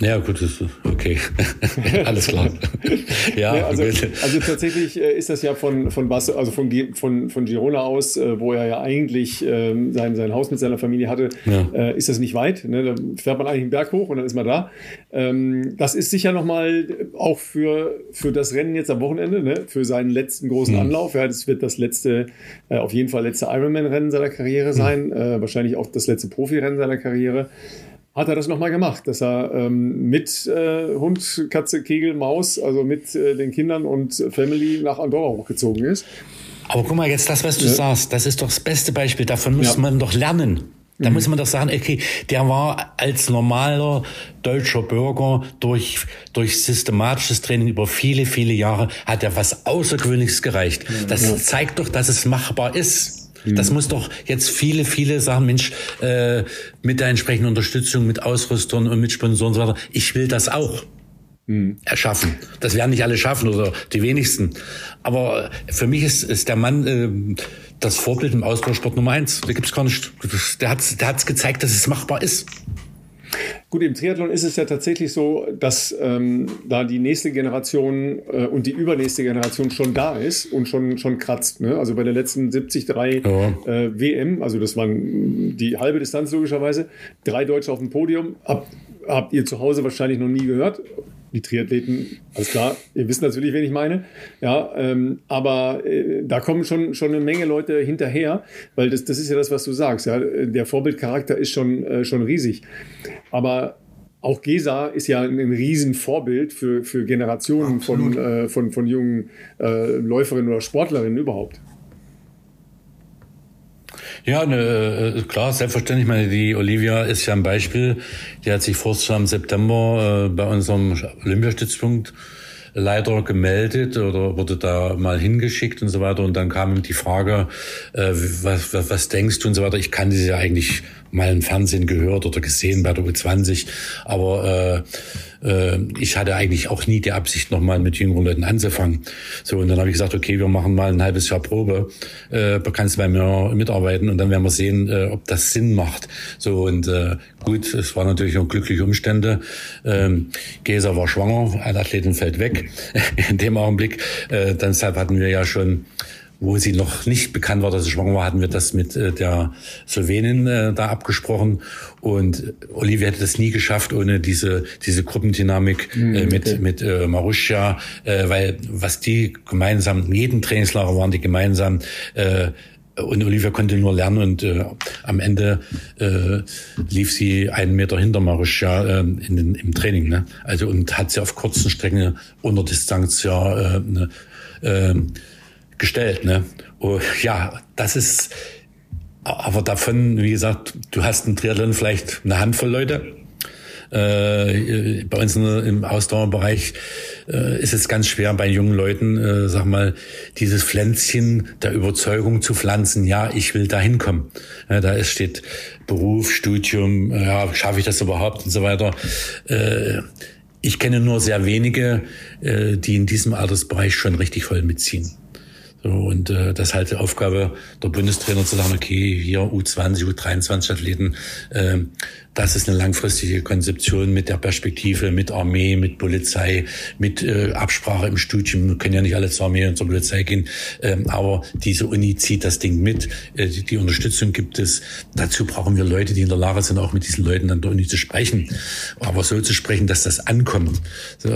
Ja, gut, ist okay. Alles klar. ja, ja also, also, tatsächlich äh, ist das ja von, von, Bas, also von, von, von Girona aus, äh, wo er ja eigentlich ähm, sein, sein Haus mit seiner Familie hatte, ja. äh, ist das nicht weit. Ne? Da fährt man eigentlich einen Berg hoch und dann ist man da. Ähm, das ist sicher nochmal auch für, für das Rennen jetzt am Wochenende, ne? für seinen letzten großen mhm. Anlauf. Ja, das wird das letzte, auf jeden Fall letzte Ironman-Rennen seiner Karriere sein. Mhm. wahrscheinlich auch das letzte Profirennen seiner Karriere hat er das nochmal gemacht, dass er ähm, mit äh, Hund, Katze, Kegel, Maus, also mit äh, den Kindern und Family nach Andorra hochgezogen ist. Aber guck mal, jetzt das, was du ja. sagst, das ist doch das beste Beispiel. Davon muss ja. man doch lernen. Da mhm. muss man doch sagen, okay, der war als normaler deutscher Bürger durch, durch systematisches Training über viele, viele Jahre, hat er was Außergewöhnliches gereicht. Das ja. zeigt doch, dass es machbar ist. Das muss doch jetzt viele, viele sagen, Mensch, äh, mit der entsprechenden Unterstützung, mit Ausrüstern und mit Sponsoren und so weiter, ich will das auch mhm. erschaffen. Das werden nicht alle schaffen oder die wenigsten. Aber für mich ist, ist der Mann äh, das Vorbild im Ausdauersport Nummer eins. Da gibt's gar nicht. Der hat der hat's gezeigt, dass es machbar ist. Gut, im Triathlon ist es ja tatsächlich so, dass ähm, da die nächste Generation äh, und die übernächste Generation schon da ist und schon, schon kratzt. Ne? Also bei der letzten 73 ja. äh, WM, also das waren die halbe Distanz logischerweise, drei Deutsche auf dem Podium. Hab, habt ihr zu Hause wahrscheinlich noch nie gehört die Triathleten, alles klar, ihr wisst natürlich, wen ich meine. Ja, ähm, aber äh, da kommen schon, schon eine Menge Leute hinterher, weil das, das ist ja das, was du sagst. Ja? Der Vorbildcharakter ist schon, äh, schon riesig. Aber auch Gesa ist ja ein, ein Riesenvorbild für, für Generationen von, äh, von, von jungen äh, Läuferinnen oder Sportlerinnen überhaupt. Ja, ne, äh, klar, selbstverständlich. Ich meine, die Olivia ist ja ein Beispiel. Die hat sich vor im September äh, bei unserem Olympiastützpunkt leider gemeldet oder wurde da mal hingeschickt und so weiter. Und dann kam ihm die Frage, äh, was, was, was denkst du und so weiter. Ich kannte sie ja eigentlich mal im Fernsehen gehört oder gesehen bei der U20, aber äh, äh, ich hatte eigentlich auch nie die Absicht, nochmal mit jüngeren Leuten anzufangen. So, und dann habe ich gesagt, okay, wir machen mal ein halbes Jahr Probe, äh, kannst bei mir mitarbeiten und dann werden wir sehen, äh, ob das Sinn macht. So, und äh, gut, es war natürlich auch glückliche Umstände. Ähm, Gesa war schwanger, ein Athletin fällt weg in dem Augenblick. Äh, deshalb hatten wir ja schon wo sie noch nicht bekannt war, dass sie schwanger war, hatten wir das mit äh, der Slowenin äh, da abgesprochen. Und Olivia hätte das nie geschafft ohne diese, diese Gruppendynamik äh, mhm, mit, okay. mit äh, Marussia, äh, weil was die gemeinsam, jeden Trainingslager waren die gemeinsam, äh, und Olivia konnte nur lernen und äh, am Ende äh, lief sie einen Meter hinter Marussia äh, in den, im Training. Ne? Also und hat sie auf kurzen Strecken unter Distanz ja äh, ne, äh, gestellt. Ne? Oh, ja, das ist, aber davon, wie gesagt, du hast einen Triathlon vielleicht eine Handvoll Leute. Äh, bei uns im Ausdauerbereich äh, ist es ganz schwer, bei jungen Leuten, äh, sag mal, dieses Pflänzchen der Überzeugung zu pflanzen. Ja, ich will da hinkommen. Ja, da steht Beruf, Studium, ja, schaffe ich das überhaupt und so weiter. Äh, ich kenne nur sehr wenige, äh, die in diesem Altersbereich schon richtig voll mitziehen. So, und äh, das ist halt die Aufgabe der Bundestrainer zu sagen, okay, hier U20, U23 Athleten, äh, das ist eine langfristige Konzeption mit der Perspektive, mit Armee, mit Polizei, mit äh, Absprache im Studium. Wir können ja nicht alle zur Armee und zur Polizei gehen, ähm, aber diese Uni zieht das Ding mit. Äh, die, die Unterstützung gibt es. Dazu brauchen wir Leute, die in der Lage sind, auch mit diesen Leuten an der Uni zu sprechen. Aber so zu sprechen, dass das ankommt. So,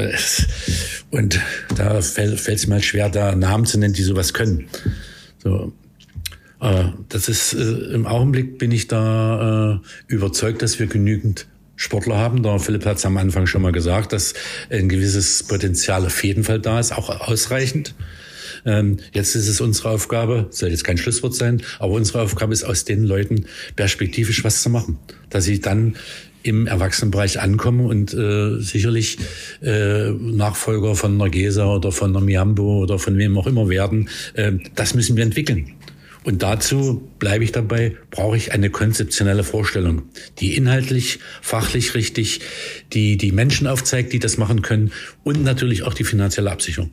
und da fällt es mir halt schwer, da Namen zu nennen, die sowas können. So, das ist äh, im Augenblick bin ich da äh, überzeugt, dass wir genügend Sportler haben. Der Philipp hat es am Anfang schon mal gesagt, dass ein gewisses Potenzial auf jeden Fall da ist, auch ausreichend. Ähm, jetzt ist es unsere Aufgabe, soll jetzt kein Schlusswort sein, aber unsere Aufgabe ist, aus den Leuten perspektivisch was zu machen, dass sie dann im Erwachsenenbereich ankommen und äh, sicherlich äh, Nachfolger von einer Gesa oder von einer Miambo oder von wem auch immer werden. Äh, das müssen wir entwickeln. Und dazu bleibe ich dabei, brauche ich eine konzeptionelle Vorstellung, die inhaltlich, fachlich richtig, die die Menschen aufzeigt, die das machen können und natürlich auch die finanzielle Absicherung.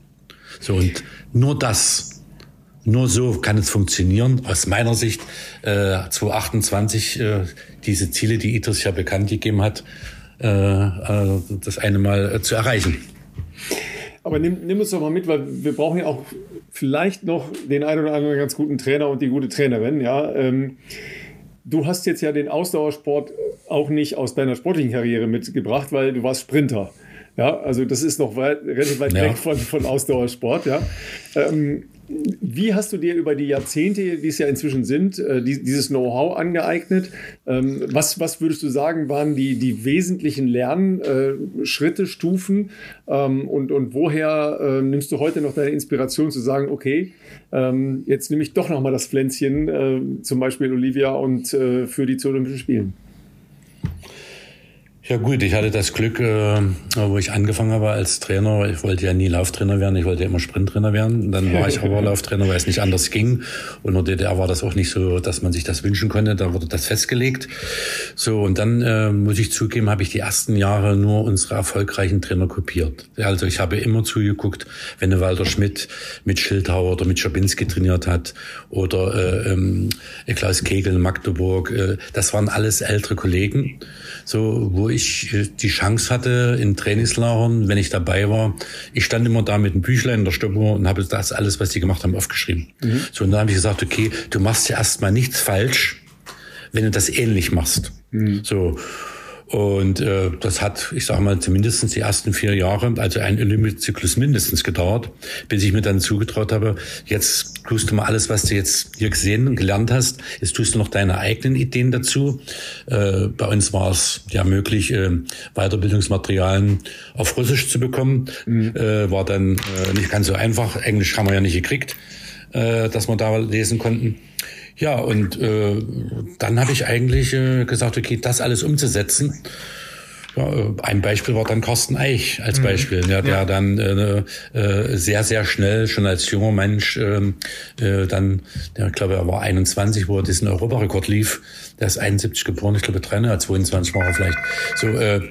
So und nur das, nur so kann es funktionieren. Aus meiner Sicht äh, 2028 äh, diese Ziele, die ITRIS ja bekannt gegeben hat, äh, äh, das eine Mal äh, zu erreichen. Aber nimm, nimm uns doch mal mit, weil wir brauchen ja auch vielleicht noch den einen oder anderen ganz guten Trainer und die gute Trainerin. Ja, ähm, du hast jetzt ja den Ausdauersport auch nicht aus deiner sportlichen Karriere mitgebracht, weil du warst Sprinter. Ja, also das ist noch weit, relativ weit ja. weg von, von Ausdauersport. Ja. Ähm, wie hast du dir über die Jahrzehnte, die es ja inzwischen sind, äh, dieses Know-how angeeignet? Ähm, was, was würdest du sagen, waren die, die wesentlichen Lernschritte, äh, Stufen? Ähm, und, und woher äh, nimmst du heute noch deine Inspiration zu sagen, okay, ähm, jetzt nehme ich doch nochmal das Pflänzchen, zum Beispiel Olivia, und für die zu Olympischen Spielen? Ja gut, ich hatte das Glück, äh, wo ich angefangen habe als Trainer. Ich wollte ja nie Lauftrainer werden, ich wollte ja immer Sprinttrainer werden. Dann war ich aber Lauftrainer, weil es nicht anders ging. Und in der DDR war das auch nicht so, dass man sich das wünschen konnte. Da wurde das festgelegt. So und dann äh, muss ich zugeben, habe ich die ersten Jahre nur unsere erfolgreichen Trainer kopiert. Also ich habe immer zugeguckt, wenn eine Walter Schmidt mit Schildhauer oder mit Schabinski trainiert hat oder äh, ähm, Klaus Kegel in Magdeburg. Äh, das waren alles ältere Kollegen so wo ich äh, die Chance hatte in Trainingslagern, wenn ich dabei war. Ich stand immer da mit einem Büchlein in der Stoppuhr und habe das alles, was die gemacht haben, aufgeschrieben. Mhm. So und dann habe ich gesagt, okay, du machst ja erstmal nichts falsch, wenn du das ähnlich machst. Mhm. So und äh, das hat, ich sage mal, zumindest die ersten vier Jahre, also ein Olympiazyklus mindestens gedauert, bis ich mir dann zugetraut habe, jetzt tust du mal alles, was du jetzt hier gesehen und gelernt hast, jetzt tust du noch deine eigenen Ideen dazu. Äh, bei uns war es ja möglich, äh, Weiterbildungsmaterialien auf Russisch zu bekommen. Mhm. Äh, war dann äh, nicht ganz so einfach. Englisch haben wir ja nicht gekriegt, äh, dass wir da lesen konnten. Ja, und äh, dann habe ich eigentlich äh, gesagt, okay, das alles umzusetzen. Ja, äh, ein Beispiel war dann Carsten Eich als mhm. Beispiel, mhm. ja, der ja. dann äh, äh, sehr, sehr schnell, schon als junger Mensch, äh, äh, dann, der, ich glaube, er war 21, wo er diesen Europarekord lief. Der ist 71 geboren, ich glaube, Trainer, 22 war er vielleicht. So, äh,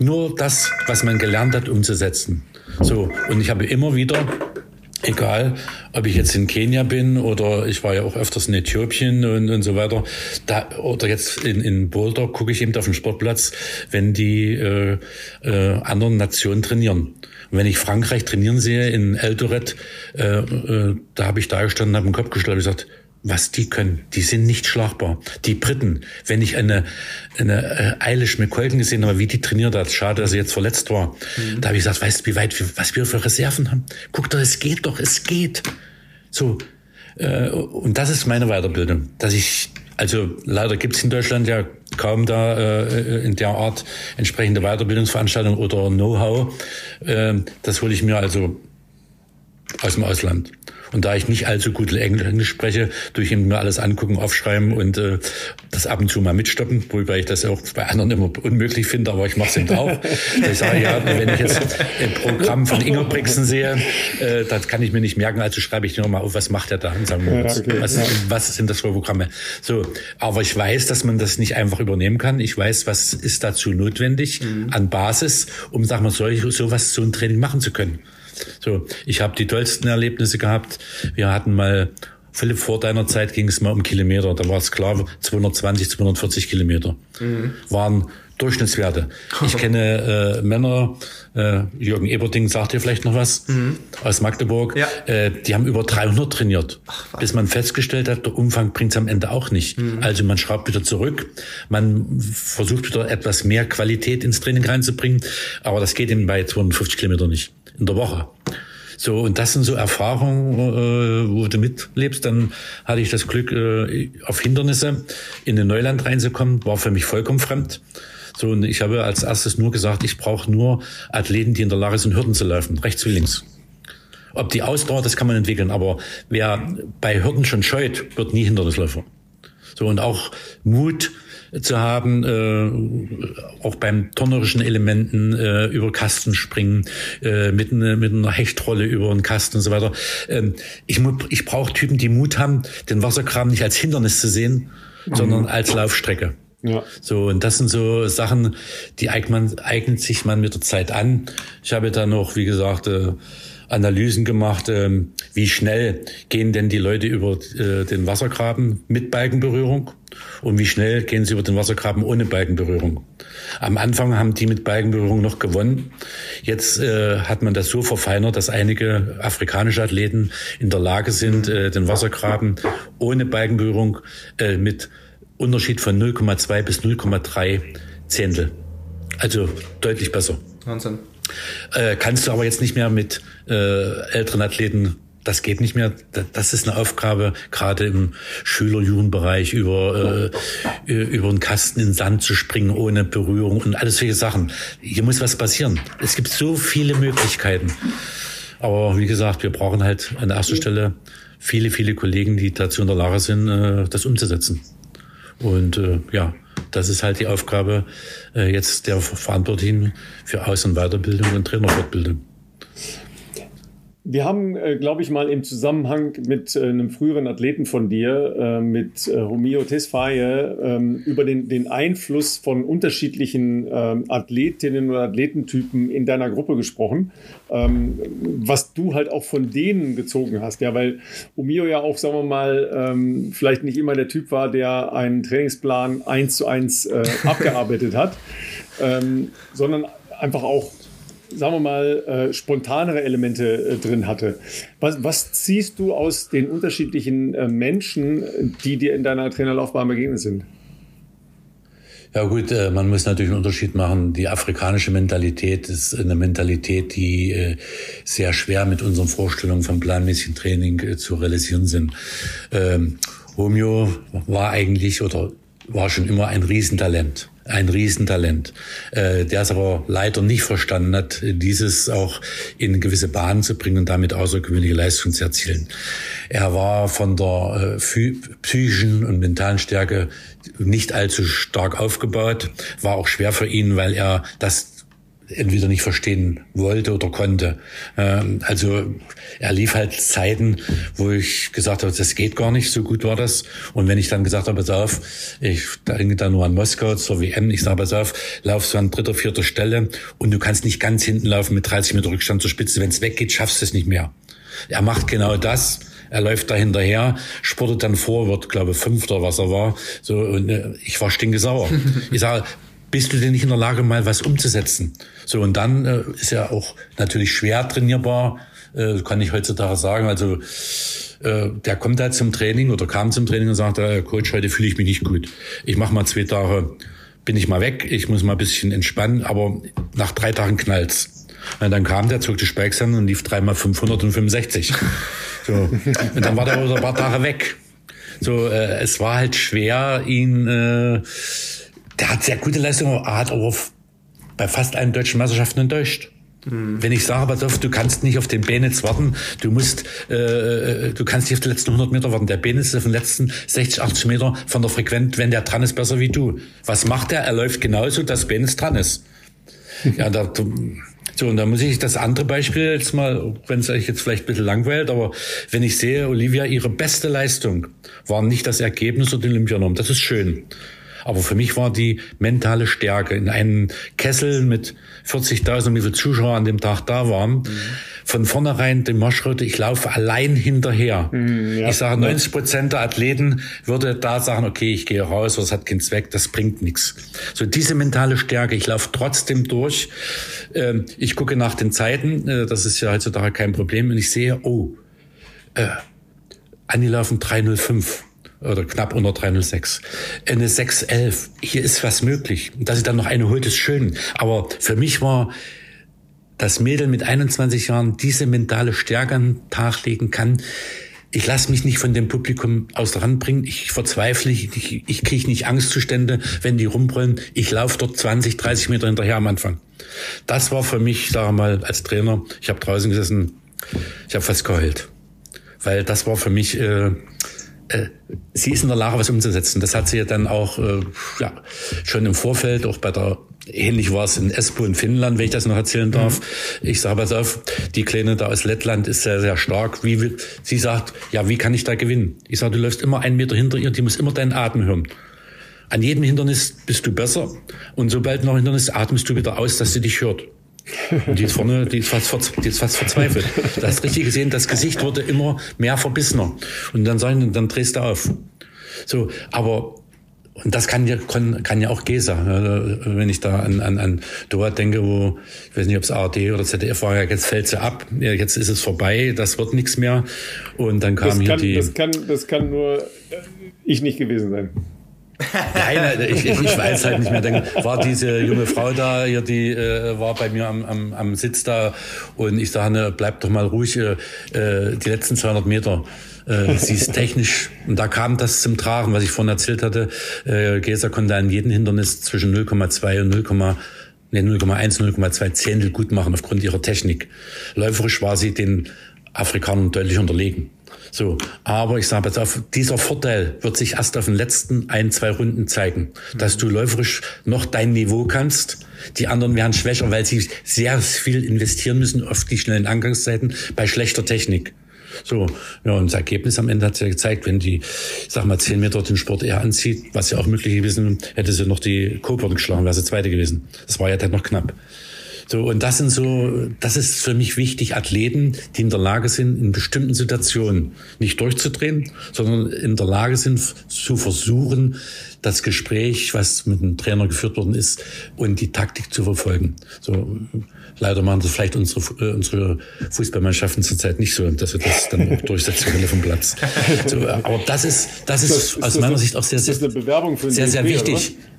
nur das, was man gelernt hat, umzusetzen. So, und ich habe immer wieder Egal, ob ich jetzt in Kenia bin oder ich war ja auch öfters in Äthiopien und, und so weiter. Da, oder jetzt in, in Boulder gucke ich eben auf den Sportplatz, wenn die äh, äh, anderen Nationen trainieren. Und wenn ich Frankreich trainieren sehe in Eldoret, äh, äh, da habe ich da gestanden, habe den Kopf gestellt und gesagt, was die können. Die sind nicht schlagbar. Die Briten, wenn ich eine, eine äh, Eilish McColgan gesehen habe, wie die trainiert hat, schade, dass sie jetzt verletzt war, mhm. da habe ich gesagt, weißt du, wie weit, was wir für Reserven haben? Guck doch, es geht doch, es geht. So, äh, und das ist meine Weiterbildung, dass ich, also leider gibt's in Deutschland ja kaum da äh, in der Art entsprechende Weiterbildungsveranstaltungen oder Know-how. Äh, das hole ich mir also aus dem Ausland. Und da ich nicht allzu gut Englisch spreche, durch eben mir alles angucken, aufschreiben und äh, das ab und zu mal mitstoppen, wobei ich das auch bei anderen immer unmöglich finde, aber ich mache es eben auch. ich sage, ja, wenn ich jetzt ein Programm von Ingo Brixen sehe, äh, das kann ich mir nicht merken, also schreibe ich nur mal auf, was macht er da und sagen was, okay, was, ja. was sind das für Programme. So, aber ich weiß, dass man das nicht einfach übernehmen kann. Ich weiß, was ist dazu notwendig mhm. an Basis, um, sagen wir, solch, sowas, so ein Training machen zu können. So, ich habe die tollsten Erlebnisse gehabt. Wir hatten mal Philipp, vor deiner Zeit ging es mal um Kilometer. Da war es klar, 220, 240 Kilometer mhm. waren Durchschnittswerte. Ich kenne äh, Männer, äh, Jürgen Eberting sagt dir vielleicht noch was, mhm. aus Magdeburg, ja. äh, die haben über 300 trainiert, Ach, bis man festgestellt hat, der Umfang bringt es am Ende auch nicht. Mhm. Also man schraubt wieder zurück, man versucht wieder etwas mehr Qualität ins Training reinzubringen, aber das geht eben bei 250 Kilometer nicht in der Woche. So, und das sind so Erfahrungen, äh, wo du mitlebst. Dann hatte ich das Glück, äh, auf Hindernisse in den Neuland reinzukommen, war für mich vollkommen fremd. So, und ich habe als erstes nur gesagt, ich brauche nur Athleten, die in der Lage sind, Hürden zu laufen, rechts wie links. Ob die Ausdauer, das kann man entwickeln, aber wer bei Hürden schon scheut, wird nie Hindernisläufer. So, und auch Mut, zu haben, äh, auch beim turnerischen Elementen äh, über Kasten springen, äh, mit, ne, mit einer Hechtrolle über einen Kasten und so weiter. Ähm, ich ich brauche Typen, die Mut haben, den Wasserkram nicht als Hindernis zu sehen, mhm. sondern als Laufstrecke. Ja. So, und das sind so Sachen, die eignet, man, eignet sich man mit der Zeit an. Ich habe da noch, wie gesagt, äh, Analysen gemacht, ähm, wie schnell gehen denn die Leute über äh, den Wassergraben mit Balkenberührung und wie schnell gehen sie über den Wassergraben ohne Balkenberührung. Am Anfang haben die mit Balkenberührung noch gewonnen. Jetzt äh, hat man das so verfeinert, dass einige afrikanische Athleten in der Lage sind, äh, den Wassergraben ohne Balkenberührung äh, mit Unterschied von 0,2 bis 0,3 Zehntel. Also deutlich besser. Wahnsinn. Äh, kannst du aber jetzt nicht mehr mit äh, älteren Athleten das geht nicht mehr. Das ist eine Aufgabe, gerade im Schüler-Jugendbereich über, äh, über einen Kasten in den Sand zu springen ohne Berührung und alles solche Sachen. Hier muss was passieren. Es gibt so viele Möglichkeiten. Aber wie gesagt, wir brauchen halt an erster Stelle viele, viele Kollegen, die dazu in der Lage sind, äh, das umzusetzen. Und äh, ja, das ist halt die Aufgabe äh, jetzt der Verantwortlichen für Aus- und Weiterbildung und Trainerfortbildung. Wir haben, äh, glaube ich, mal im Zusammenhang mit äh, einem früheren Athleten von dir, äh, mit Romeo Tesfaye, ähm, über den, den Einfluss von unterschiedlichen ähm, Athletinnen oder Athletentypen in deiner Gruppe gesprochen, ähm, was du halt auch von denen gezogen hast. Ja, weil Romeo ja auch, sagen wir mal, vielleicht nicht immer der Typ war, der einen Trainingsplan eins zu eins abgearbeitet hat, sondern einfach auch sagen wir mal, äh, spontanere Elemente äh, drin hatte. Was, was, ziehst du aus den unterschiedlichen äh, Menschen, die dir in deiner Trainerlaufbahn begegnet sind? Ja gut, äh, man muss natürlich einen Unterschied machen. Die afrikanische Mentalität ist eine Mentalität, die äh, sehr schwer mit unseren Vorstellungen vom planmäßigen Training äh, zu realisieren sind. Ähm, Romeo war eigentlich oder war schon immer ein Riesentalent ein Riesentalent, äh, der es aber leider nicht verstanden hat, dieses auch in gewisse Bahnen zu bringen und damit außergewöhnliche Leistungen zu erzielen. Er war von der äh, psychischen und mentalen Stärke nicht allzu stark aufgebaut, war auch schwer für ihn, weil er das entweder nicht verstehen wollte oder konnte. Ähm, also er lief halt Zeiten, wo ich gesagt habe, das geht gar nicht, so gut war das. Und wenn ich dann gesagt habe, pass auf, ich denke da nur an Moskau zur WM, ich sage, pass auf, laufst du an dritter, vierter Stelle und du kannst nicht ganz hinten laufen mit 30 Meter Rückstand zur Spitze. Wenn es weggeht, schaffst du es nicht mehr. Er macht genau das. Er läuft da hinterher, spurtet dann vor, wird, glaube ich, Fünfter, was er war. So, und äh, ich war stinkesauer. ich sage, bist du denn nicht in der Lage, mal was umzusetzen? So, und dann äh, ist ja auch natürlich schwer trainierbar, äh, kann ich heutzutage sagen. Also äh, der kommt halt zum Training oder kam zum Training und sagt, äh, Coach, heute fühle ich mich nicht gut. Ich mache mal zwei Tage, bin ich mal weg, ich muss mal ein bisschen entspannen, aber nach drei Tagen knallt's. Und dann kam der, zog die Spikes an und lief dreimal 565. So. Und dann war der ein paar Tage weg. So, äh, es war halt schwer, ihn äh, der hat sehr gute Leistungen, er hat aber bei fast allen deutschen Meisterschaften enttäuscht. Mhm. Wenn ich sage, pass auf, du kannst nicht auf den Benitz warten, du musst, äh, äh du kannst nicht auf die letzten 100 Meter warten. Der Benitz ist auf den letzten 60, 80 Meter von der Frequenz, wenn der dran ist, besser wie du. Was macht er? Er läuft genauso, dass Benitz dran ist. ja, da, so, und da muss ich das andere Beispiel jetzt mal, wenn es euch jetzt vielleicht ein bisschen langweilt, aber wenn ich sehe, Olivia, ihre beste Leistung war nicht das Ergebnis oder die Olympianorm. Das ist schön. Aber für mich war die mentale Stärke in einem Kessel mit 40.000, wie viele Zuschauer an dem Tag da waren, mhm. von vornherein die Marschroute, ich laufe allein hinterher. Mhm, ja. Ich sage, 90 Prozent der Athleten würde da sagen, okay, ich gehe raus, das hat keinen Zweck, das bringt nichts. So diese mentale Stärke, ich laufe trotzdem durch. Ähm, ich gucke nach den Zeiten, äh, das ist ja heutzutage kein Problem, und ich sehe, oh, äh, angelaufen 305 oder knapp unter 306. Eine 611. Hier ist was möglich. Dass sie dann noch eine holt, ist schön. Aber für mich war das Mädel mit 21 Jahren diese mentale Stärke an den Tag legen kann. Ich lasse mich nicht von dem Publikum aus der Hand bringen. Ich verzweifle, ich, ich, kriege nicht Angstzustände, wenn die rumbrüllen. Ich laufe dort 20, 30 Meter hinterher am Anfang. Das war für mich, sage mal, als Trainer, ich habe draußen gesessen, ich habe fast geheult. Weil das war für mich äh, sie ist in der Lage, was umzusetzen. Das hat sie ja dann auch äh, ja, schon im Vorfeld, auch bei der Ähnlich war es in Espoo in Finnland, wenn ich das noch erzählen darf. Mhm. Ich sage pass auf, die Kleine da aus Lettland ist sehr, sehr stark. Wie will, sie sagt, ja, wie kann ich da gewinnen? Ich sage, du läufst immer einen Meter hinter ihr, die muss immer deinen Atem hören. An jedem Hindernis bist du besser und sobald noch Hindernis atmest du wieder aus, dass sie dich hört. Und die ist vorne, die ist fast, die ist fast verzweifelt. Du hast richtig gesehen, das Gesicht wurde immer mehr verbissener. Und dann sagen, dann drehst du auf. So, aber und das kann ja, kann, kann ja auch Gesa. Wenn ich da an, an, an Doha denke, wo, ich weiß nicht, ob es ARD oder ZDF war, jetzt fällt sie ab, jetzt ist es vorbei, das wird nichts mehr. Und dann kam das hier kann, die. Das kann, das kann nur ich nicht gewesen sein. Nein, ich, ich, ich weiß halt nicht mehr. Dann war diese junge Frau da, hier, die äh, war bei mir am, am, am Sitz da und ich sage, ne, bleib doch mal ruhig, äh, die letzten 200 Meter. Äh, sie ist technisch, und da kam das zum Tragen, was ich vorhin erzählt hatte. Äh, Gesa konnte an jedem Hindernis zwischen 0,2 und 0, nee, 0,1, 0,2 Zehntel gut machen aufgrund ihrer Technik. Läuferisch war sie den Afrikanern deutlich unterlegen. So, aber ich sage jetzt dieser Vorteil wird sich erst auf den letzten ein, zwei Runden zeigen, dass du läuferisch noch dein Niveau kannst. Die anderen werden schwächer, weil sie sehr viel investieren müssen auf die schnellen Angangszeiten bei schlechter Technik. So, ja, und das Ergebnis am Ende hat ja gezeigt, wenn die, sag mal, zehn Meter den Sport eher anzieht, was ja auch möglich gewesen, hätte sie noch die Coburn geschlagen, wäre sie zweite gewesen. Das war ja dann noch knapp. So, und das sind so, das ist für mich wichtig, Athleten, die in der Lage sind, in bestimmten Situationen nicht durchzudrehen, sondern in der Lage sind, zu versuchen, das Gespräch, was mit dem Trainer geführt worden ist, und die Taktik zu verfolgen. So, leider machen das vielleicht unsere, äh, unsere Fußballmannschaften zurzeit nicht so, dass wir das dann auch durchsetzen können vom Platz. So, aber das ist, das ist, ist das, aus ist meiner Sicht auch sehr, sehr, sehr, sehr wichtig. Oder?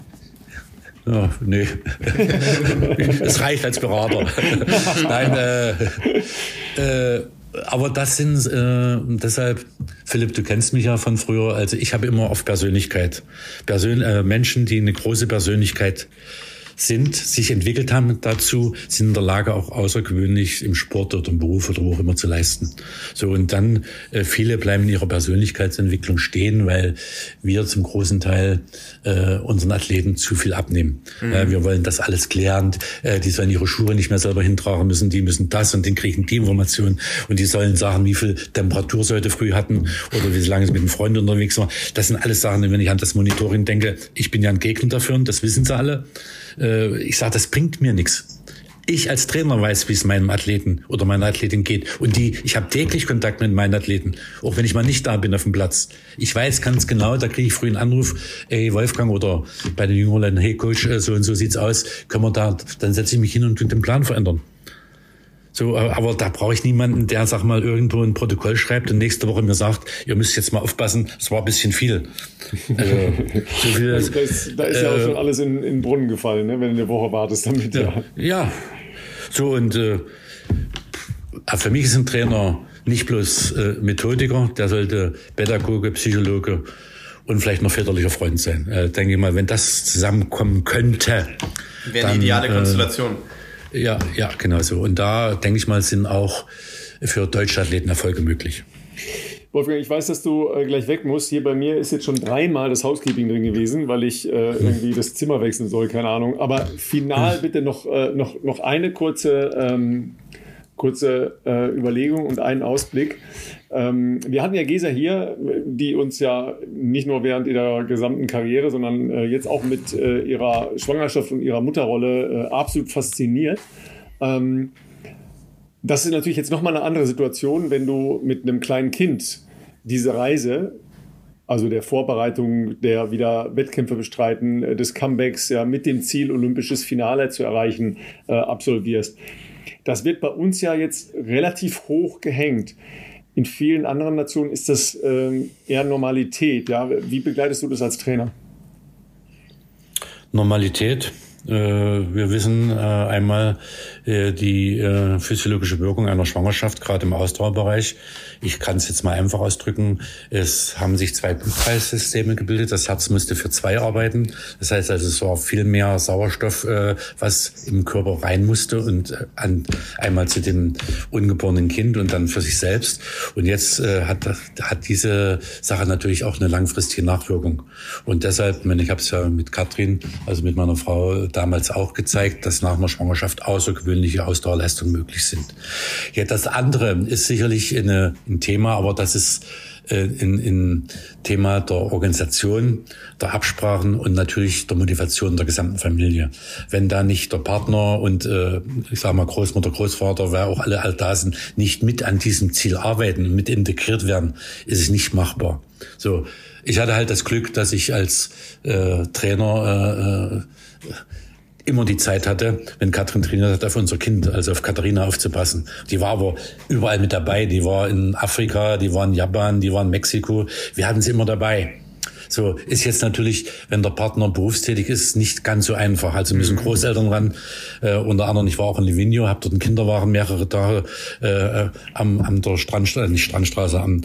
Ja, nee. Es reicht als Berater. Nein, äh, äh, aber das sind äh, deshalb, Philipp, du kennst mich ja von früher. Also ich habe immer auf Persönlichkeit, Persön äh, Menschen, die eine große Persönlichkeit sind, sich entwickelt haben dazu, sind in der Lage auch außergewöhnlich im Sport oder im Beruf oder wo auch immer zu leisten. So und dann äh, viele bleiben in ihrer Persönlichkeitsentwicklung stehen, weil wir zum großen Teil äh, unseren Athleten zu viel abnehmen. Mhm. Äh, wir wollen das alles klären. Äh, die sollen ihre Schuhe nicht mehr selber hintragen müssen, die müssen das und den kriegen die Information und die sollen sagen, wie viel Temperatur sie heute früh hatten oder wie lange sie mit einem Freund unterwegs waren. Das sind alles Sachen, wenn ich an das Monitoring denke, ich bin ja ein Gegner dafür und das wissen sie alle. Äh, ich sage, das bringt mir nichts. Ich als Trainer weiß, wie es meinem Athleten oder meiner Athletin geht. Und die, ich habe täglich Kontakt mit meinen Athleten, auch wenn ich mal nicht da bin auf dem Platz. Ich weiß ganz genau, da kriege ich früh einen Anruf, ey Wolfgang oder bei den Jüngeren, hey Coach, äh, so und so sieht's aus, können wir da, dann setze ich mich hin und den Plan verändern. So, äh, aber da brauche ich niemanden, der, sag mal, irgendwo ein Protokoll schreibt und nächste Woche mir sagt, ihr müsst jetzt mal aufpassen, es war ein bisschen viel. Also, so viel also, da ist, da ist äh, ja auch äh, schon alles in, in den Brunnen gefallen, ne, wenn du eine Woche wartest damit. Ja, ja. ja. so und äh, für mich ist ein Trainer nicht bloß äh, Methodiker, der sollte Pädagoge, Psychologe und vielleicht noch väterlicher Freund sein. Äh, denke ich mal, wenn das zusammenkommen könnte. Wäre eine ideale äh, Konstellation. Ja, ja, genau so. Und da, denke ich mal, sind auch für deutsche Athleten Erfolge möglich. Wolfgang, ich weiß, dass du äh, gleich weg musst. Hier bei mir ist jetzt schon dreimal das Housekeeping drin gewesen, weil ich äh, irgendwie das Zimmer wechseln soll, keine Ahnung. Aber final bitte noch, äh, noch, noch eine kurze, ähm, kurze äh, Überlegung und einen Ausblick. Ähm, wir hatten ja Gesa hier, die uns ja nicht nur während ihrer gesamten Karriere, sondern äh, jetzt auch mit äh, ihrer Schwangerschaft und ihrer Mutterrolle äh, absolut fasziniert. Ähm, das ist natürlich jetzt nochmal eine andere Situation, wenn du mit einem kleinen Kind diese Reise also der Vorbereitung, der wieder Wettkämpfe bestreiten, des Comebacks ja mit dem Ziel, olympisches Finale zu erreichen, absolvierst. Das wird bei uns ja jetzt relativ hoch gehängt. In vielen anderen Nationen ist das ähm, eher Normalität. Ja? Wie begleitest du das als Trainer? Normalität. Äh, wir wissen äh, einmal äh, die physiologische Wirkung einer Schwangerschaft, gerade im Ausdauerbereich. Ich kann es jetzt mal einfach ausdrücken. Es haben sich zwei Blutkreissysteme gebildet. Das Herz musste für zwei arbeiten. Das heißt also, es war viel mehr Sauerstoff, was im Körper rein musste und an, einmal zu dem ungeborenen Kind und dann für sich selbst. Und jetzt hat, hat diese Sache natürlich auch eine langfristige Nachwirkung. Und deshalb, ich habe es ja mit Katrin, also mit meiner Frau, damals auch gezeigt, dass nach einer Schwangerschaft außergewöhnliche Ausdauerleistungen möglich sind. Ja, das andere ist sicherlich eine, ein Thema, aber das ist äh, in, Thema der Organisation, der Absprachen und natürlich der Motivation der gesamten Familie. Wenn da nicht der Partner und äh, ich sage mal Großmutter, Großvater, wer auch alle all da sind, nicht mit an diesem Ziel arbeiten mit integriert werden, ist es nicht machbar. So, ich hatte halt das Glück, dass ich als äh, Trainer äh, äh immer die Zeit hatte, wenn Katrin trainiert hat, auf unser Kind, also auf Katharina aufzupassen. Die war aber überall mit dabei. Die war in Afrika, die war in Japan, die war in Mexiko. Wir hatten sie immer dabei. So ist jetzt natürlich, wenn der Partner berufstätig ist, nicht ganz so einfach. Also müssen mhm. Großeltern ran. Äh, unter anderem, ich war auch in Livigno, habe dort einen Kinderwagen mehrere Tage äh, am, am der Strandstraße, nicht Strandstraße, am,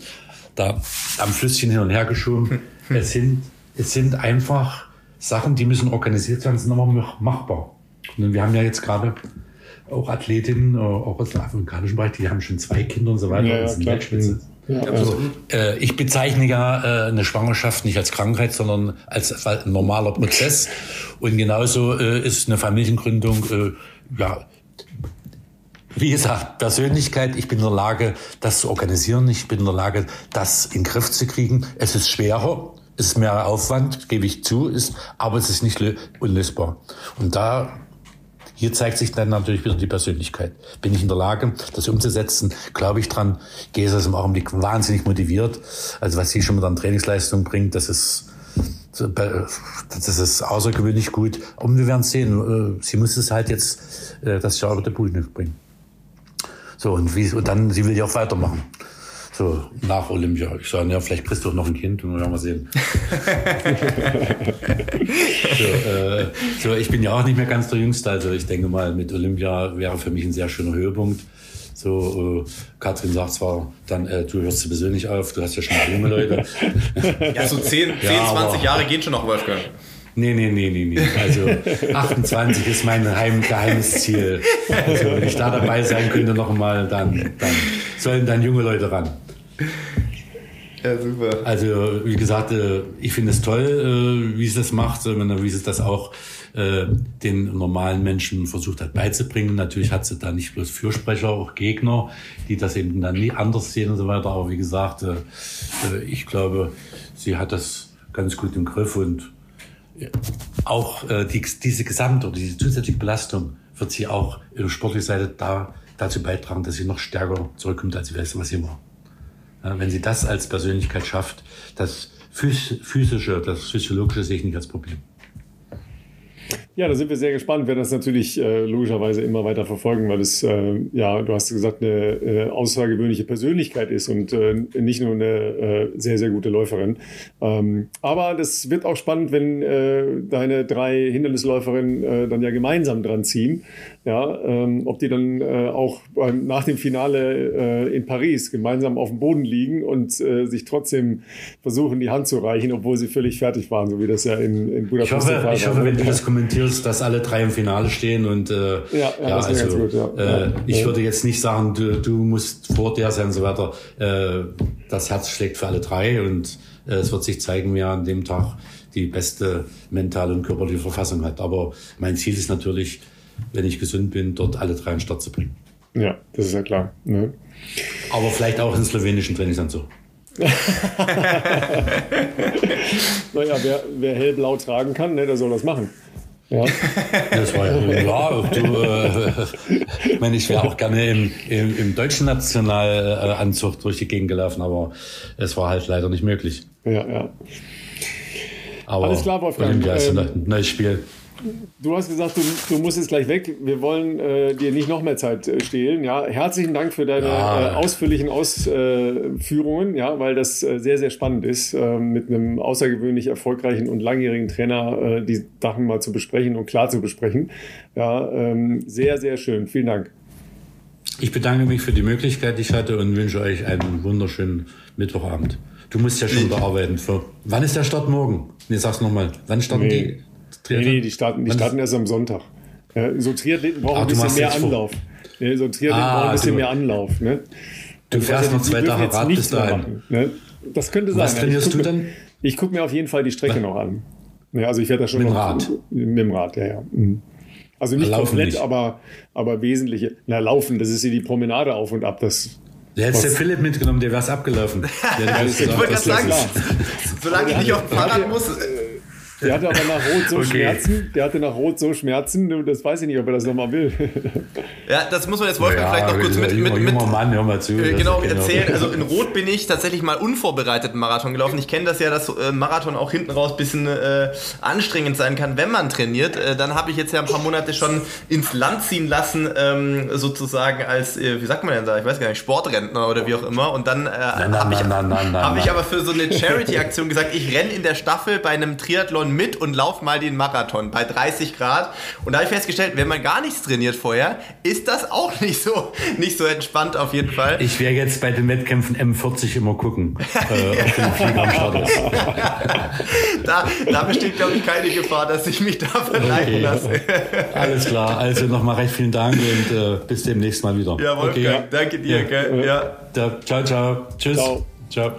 da, am Flüsschen hin und her geschoben. es sind, es sind einfach Sachen, die müssen organisiert werden, sind aber machbar. Und wir haben ja jetzt gerade auch Athletinnen, äh, auch aus dem afrikanischen Bereich, die haben schon zwei Kinder und so weiter. Ja, ja, Weltspitze. Ja, also, äh, ich bezeichne ja äh, eine Schwangerschaft nicht als Krankheit, sondern als, als normaler Prozess. Und genauso äh, ist eine Familiengründung, äh, ja, wie gesagt, Persönlichkeit, ich bin in der Lage, das zu organisieren, ich bin in der Lage, das in den Griff zu kriegen. Es ist schwerer, ist mehr Aufwand, gebe ich zu, ist, aber es ist nicht unlösbar. Und da hier zeigt sich dann natürlich wieder die Persönlichkeit. Bin ich in der Lage, das umzusetzen? Glaube ich dran? Gehe es im Augenblick wahnsinnig motiviert. Also was sie schon mit an Trainingsleistung bringt, das ist, das ist außergewöhnlich gut. Und wir werden sehen. Äh, sie muss es halt jetzt äh, das Jahr über der Bühne bringen. So, und, wie, und dann, sie will ja auch weitermachen. So, nach Olympia. Ich sage, ja, vielleicht kriegst du auch noch ein Kind und dann werden wir sehen. so, äh, so, ich bin ja auch nicht mehr ganz der Jüngste, also ich denke mal, mit Olympia wäre für mich ein sehr schöner Höhepunkt. So, äh, Katrin sagt zwar dann, äh, du hörst sowieso nicht auf, du hast ja schon junge Leute. ja, so 10, 10 ja, 20 Jahre gehen schon noch, Wolfgang. Nee, nee, nee, nee, nee. Also 28 ist mein heim geheimes Ziel. Also wenn ich da dabei sein könnte noch mal, dann, dann sollen dann junge Leute ran. Ja, super. Also, wie gesagt, äh, ich finde es toll, äh, wie sie das macht, wie sie das auch äh, den normalen Menschen versucht hat beizubringen. Natürlich hat sie da nicht bloß Fürsprecher, auch Gegner, die das eben dann nie anders sehen und so weiter. Aber wie gesagt, ich glaube, sie hat das ganz gut im Griff und auch die, diese gesamte oder diese zusätzliche Belastung wird sie auch in der sportlichen Seite da, dazu beitragen, dass sie noch stärker zurückkommt, als was sie war wenn sie das als Persönlichkeit schafft, das physische, das physiologische sehe ich nicht als Problem. Ja, da sind wir sehr gespannt. Wir werden das natürlich äh, logischerweise immer weiter verfolgen, weil es, äh, ja, du hast gesagt, eine äh, außergewöhnliche Persönlichkeit ist und äh, nicht nur eine äh, sehr, sehr gute Läuferin. Ähm, aber das wird auch spannend, wenn äh, deine drei Hindernisläuferinnen dann ja gemeinsam dran ziehen. Ja, ähm, ob die dann auch nach dem Finale in Paris gemeinsam auf dem Boden liegen und sich trotzdem versuchen, die Hand zu reichen, obwohl sie völlig fertig waren, so wie das ja in, in Budapest ich hoffe, der Fall ich hoffe, wenn du das kommentierst, dass alle drei im Finale stehen und äh, ja, ja, ja also gut, ja. Äh, ich würde jetzt nicht sagen, du, du musst vor der sein und so weiter. Äh, das Herz schlägt für alle drei und äh, es wird sich zeigen, wer an dem Tag die beste mentale und körperliche Verfassung hat. Aber mein Ziel ist natürlich, wenn ich gesund bin, dort alle drei in Start zu bringen. Ja, das ist ja klar. Ne? Aber vielleicht auch in slowenischen Trainingsanzug. naja, wer, wer hellblau tragen kann, ne, der soll das machen. Ja. Das war ja, ja du, äh, ich meine, ich wäre auch gerne im, im, im deutschen Nationalanzug durch die Gegend gelaufen, aber es war halt leider nicht möglich. Ja, ja. Aber Alles klar, Wolfgang. Olympia ist ähm, ein neues Spiel. Du hast gesagt, du, du musst jetzt gleich weg. Wir wollen äh, dir nicht noch mehr Zeit äh, stehlen. Ja, herzlichen Dank für deine ja. äh, ausführlichen Ausführungen, ja, weil das äh, sehr, sehr spannend ist, äh, mit einem außergewöhnlich erfolgreichen und langjährigen Trainer äh, die Sachen mal zu besprechen und klar zu besprechen. Ja, ähm, sehr, sehr schön. Vielen Dank. Ich bedanke mich für die Möglichkeit, die ich hatte und wünsche euch einen wunderschönen Mittwochabend. Du musst ja schon wieder arbeiten. Für, wann ist der Start morgen? Nee, sag's nochmal. Wann starten nee. die? Triathlon? Nee, die starten, die starten erst am Sonntag. Ja, so Triathleten brauchen ein bisschen mehr Anlauf. Ja, so Triathleten ah, brauchen ein bisschen mehr Anlauf. Ne? Du also fährst noch zwei Tage Rad bis dahin. ne? Das könnte sein. Was trainierst du denn? Ich gucke mir auf jeden Fall die Strecke noch an. Ja, also ich werde da schon mit dem Rad. Mit dem Rad, ja, ja. Mhm. Also nicht laufen komplett, nicht. Aber, aber wesentliche. Na, laufen, das ist hier die Promenade auf und ab. Das, der hätte der Philipp mitgenommen, der wäre es abgelaufen. ich wollte gerade sagen, solange ich nicht auf dem Fahrrad muss. Der hatte aber nach Rot so okay. Schmerzen. Der hatte nach Rot so Schmerzen, das weiß ich nicht, ob er das nochmal will. Ja, das muss man jetzt Wolfgang ja, vielleicht noch kurz mit, mit, mit Mann, hör mal zu, äh, genau erzählen. Also in Rot bin ich tatsächlich mal unvorbereitet einen Marathon gelaufen. Ich kenne das ja, dass äh, Marathon auch hinten raus ein bisschen äh, anstrengend sein kann, wenn man trainiert. Äh, dann habe ich jetzt ja ein paar Monate schon ins Land ziehen lassen, ähm, sozusagen als, äh, wie sagt man denn da, ich weiß gar nicht, Sportrentner oder wie auch immer. Und dann äh, habe ich, hab ich aber für so eine Charity-Aktion gesagt, ich renne in der Staffel bei einem Triathlon Marathon mit und lauf mal den Marathon bei 30 Grad. Und da habe ich festgestellt, wenn man gar nichts trainiert vorher, ist das auch nicht so, nicht so entspannt auf jeden Fall. Ich werde jetzt bei den Wettkämpfen M40 immer gucken, äh, ob der Flieger am Start ist. da, da besteht, glaube ich, keine Gefahr, dass ich mich da verleiten okay. lasse. Alles klar. Also nochmal recht vielen Dank und äh, bis demnächst mal wieder. Ja, Wolfgang, okay, danke dir. Ja. Gell? Ja. Ciao, ciao. Tschüss. Ciao. ciao.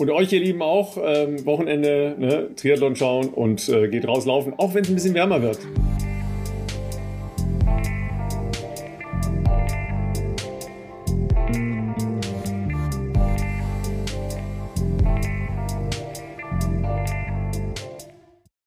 Und euch, ihr Lieben, auch ähm, Wochenende ne, Triathlon schauen und äh, geht rauslaufen, auch wenn es ein bisschen wärmer wird.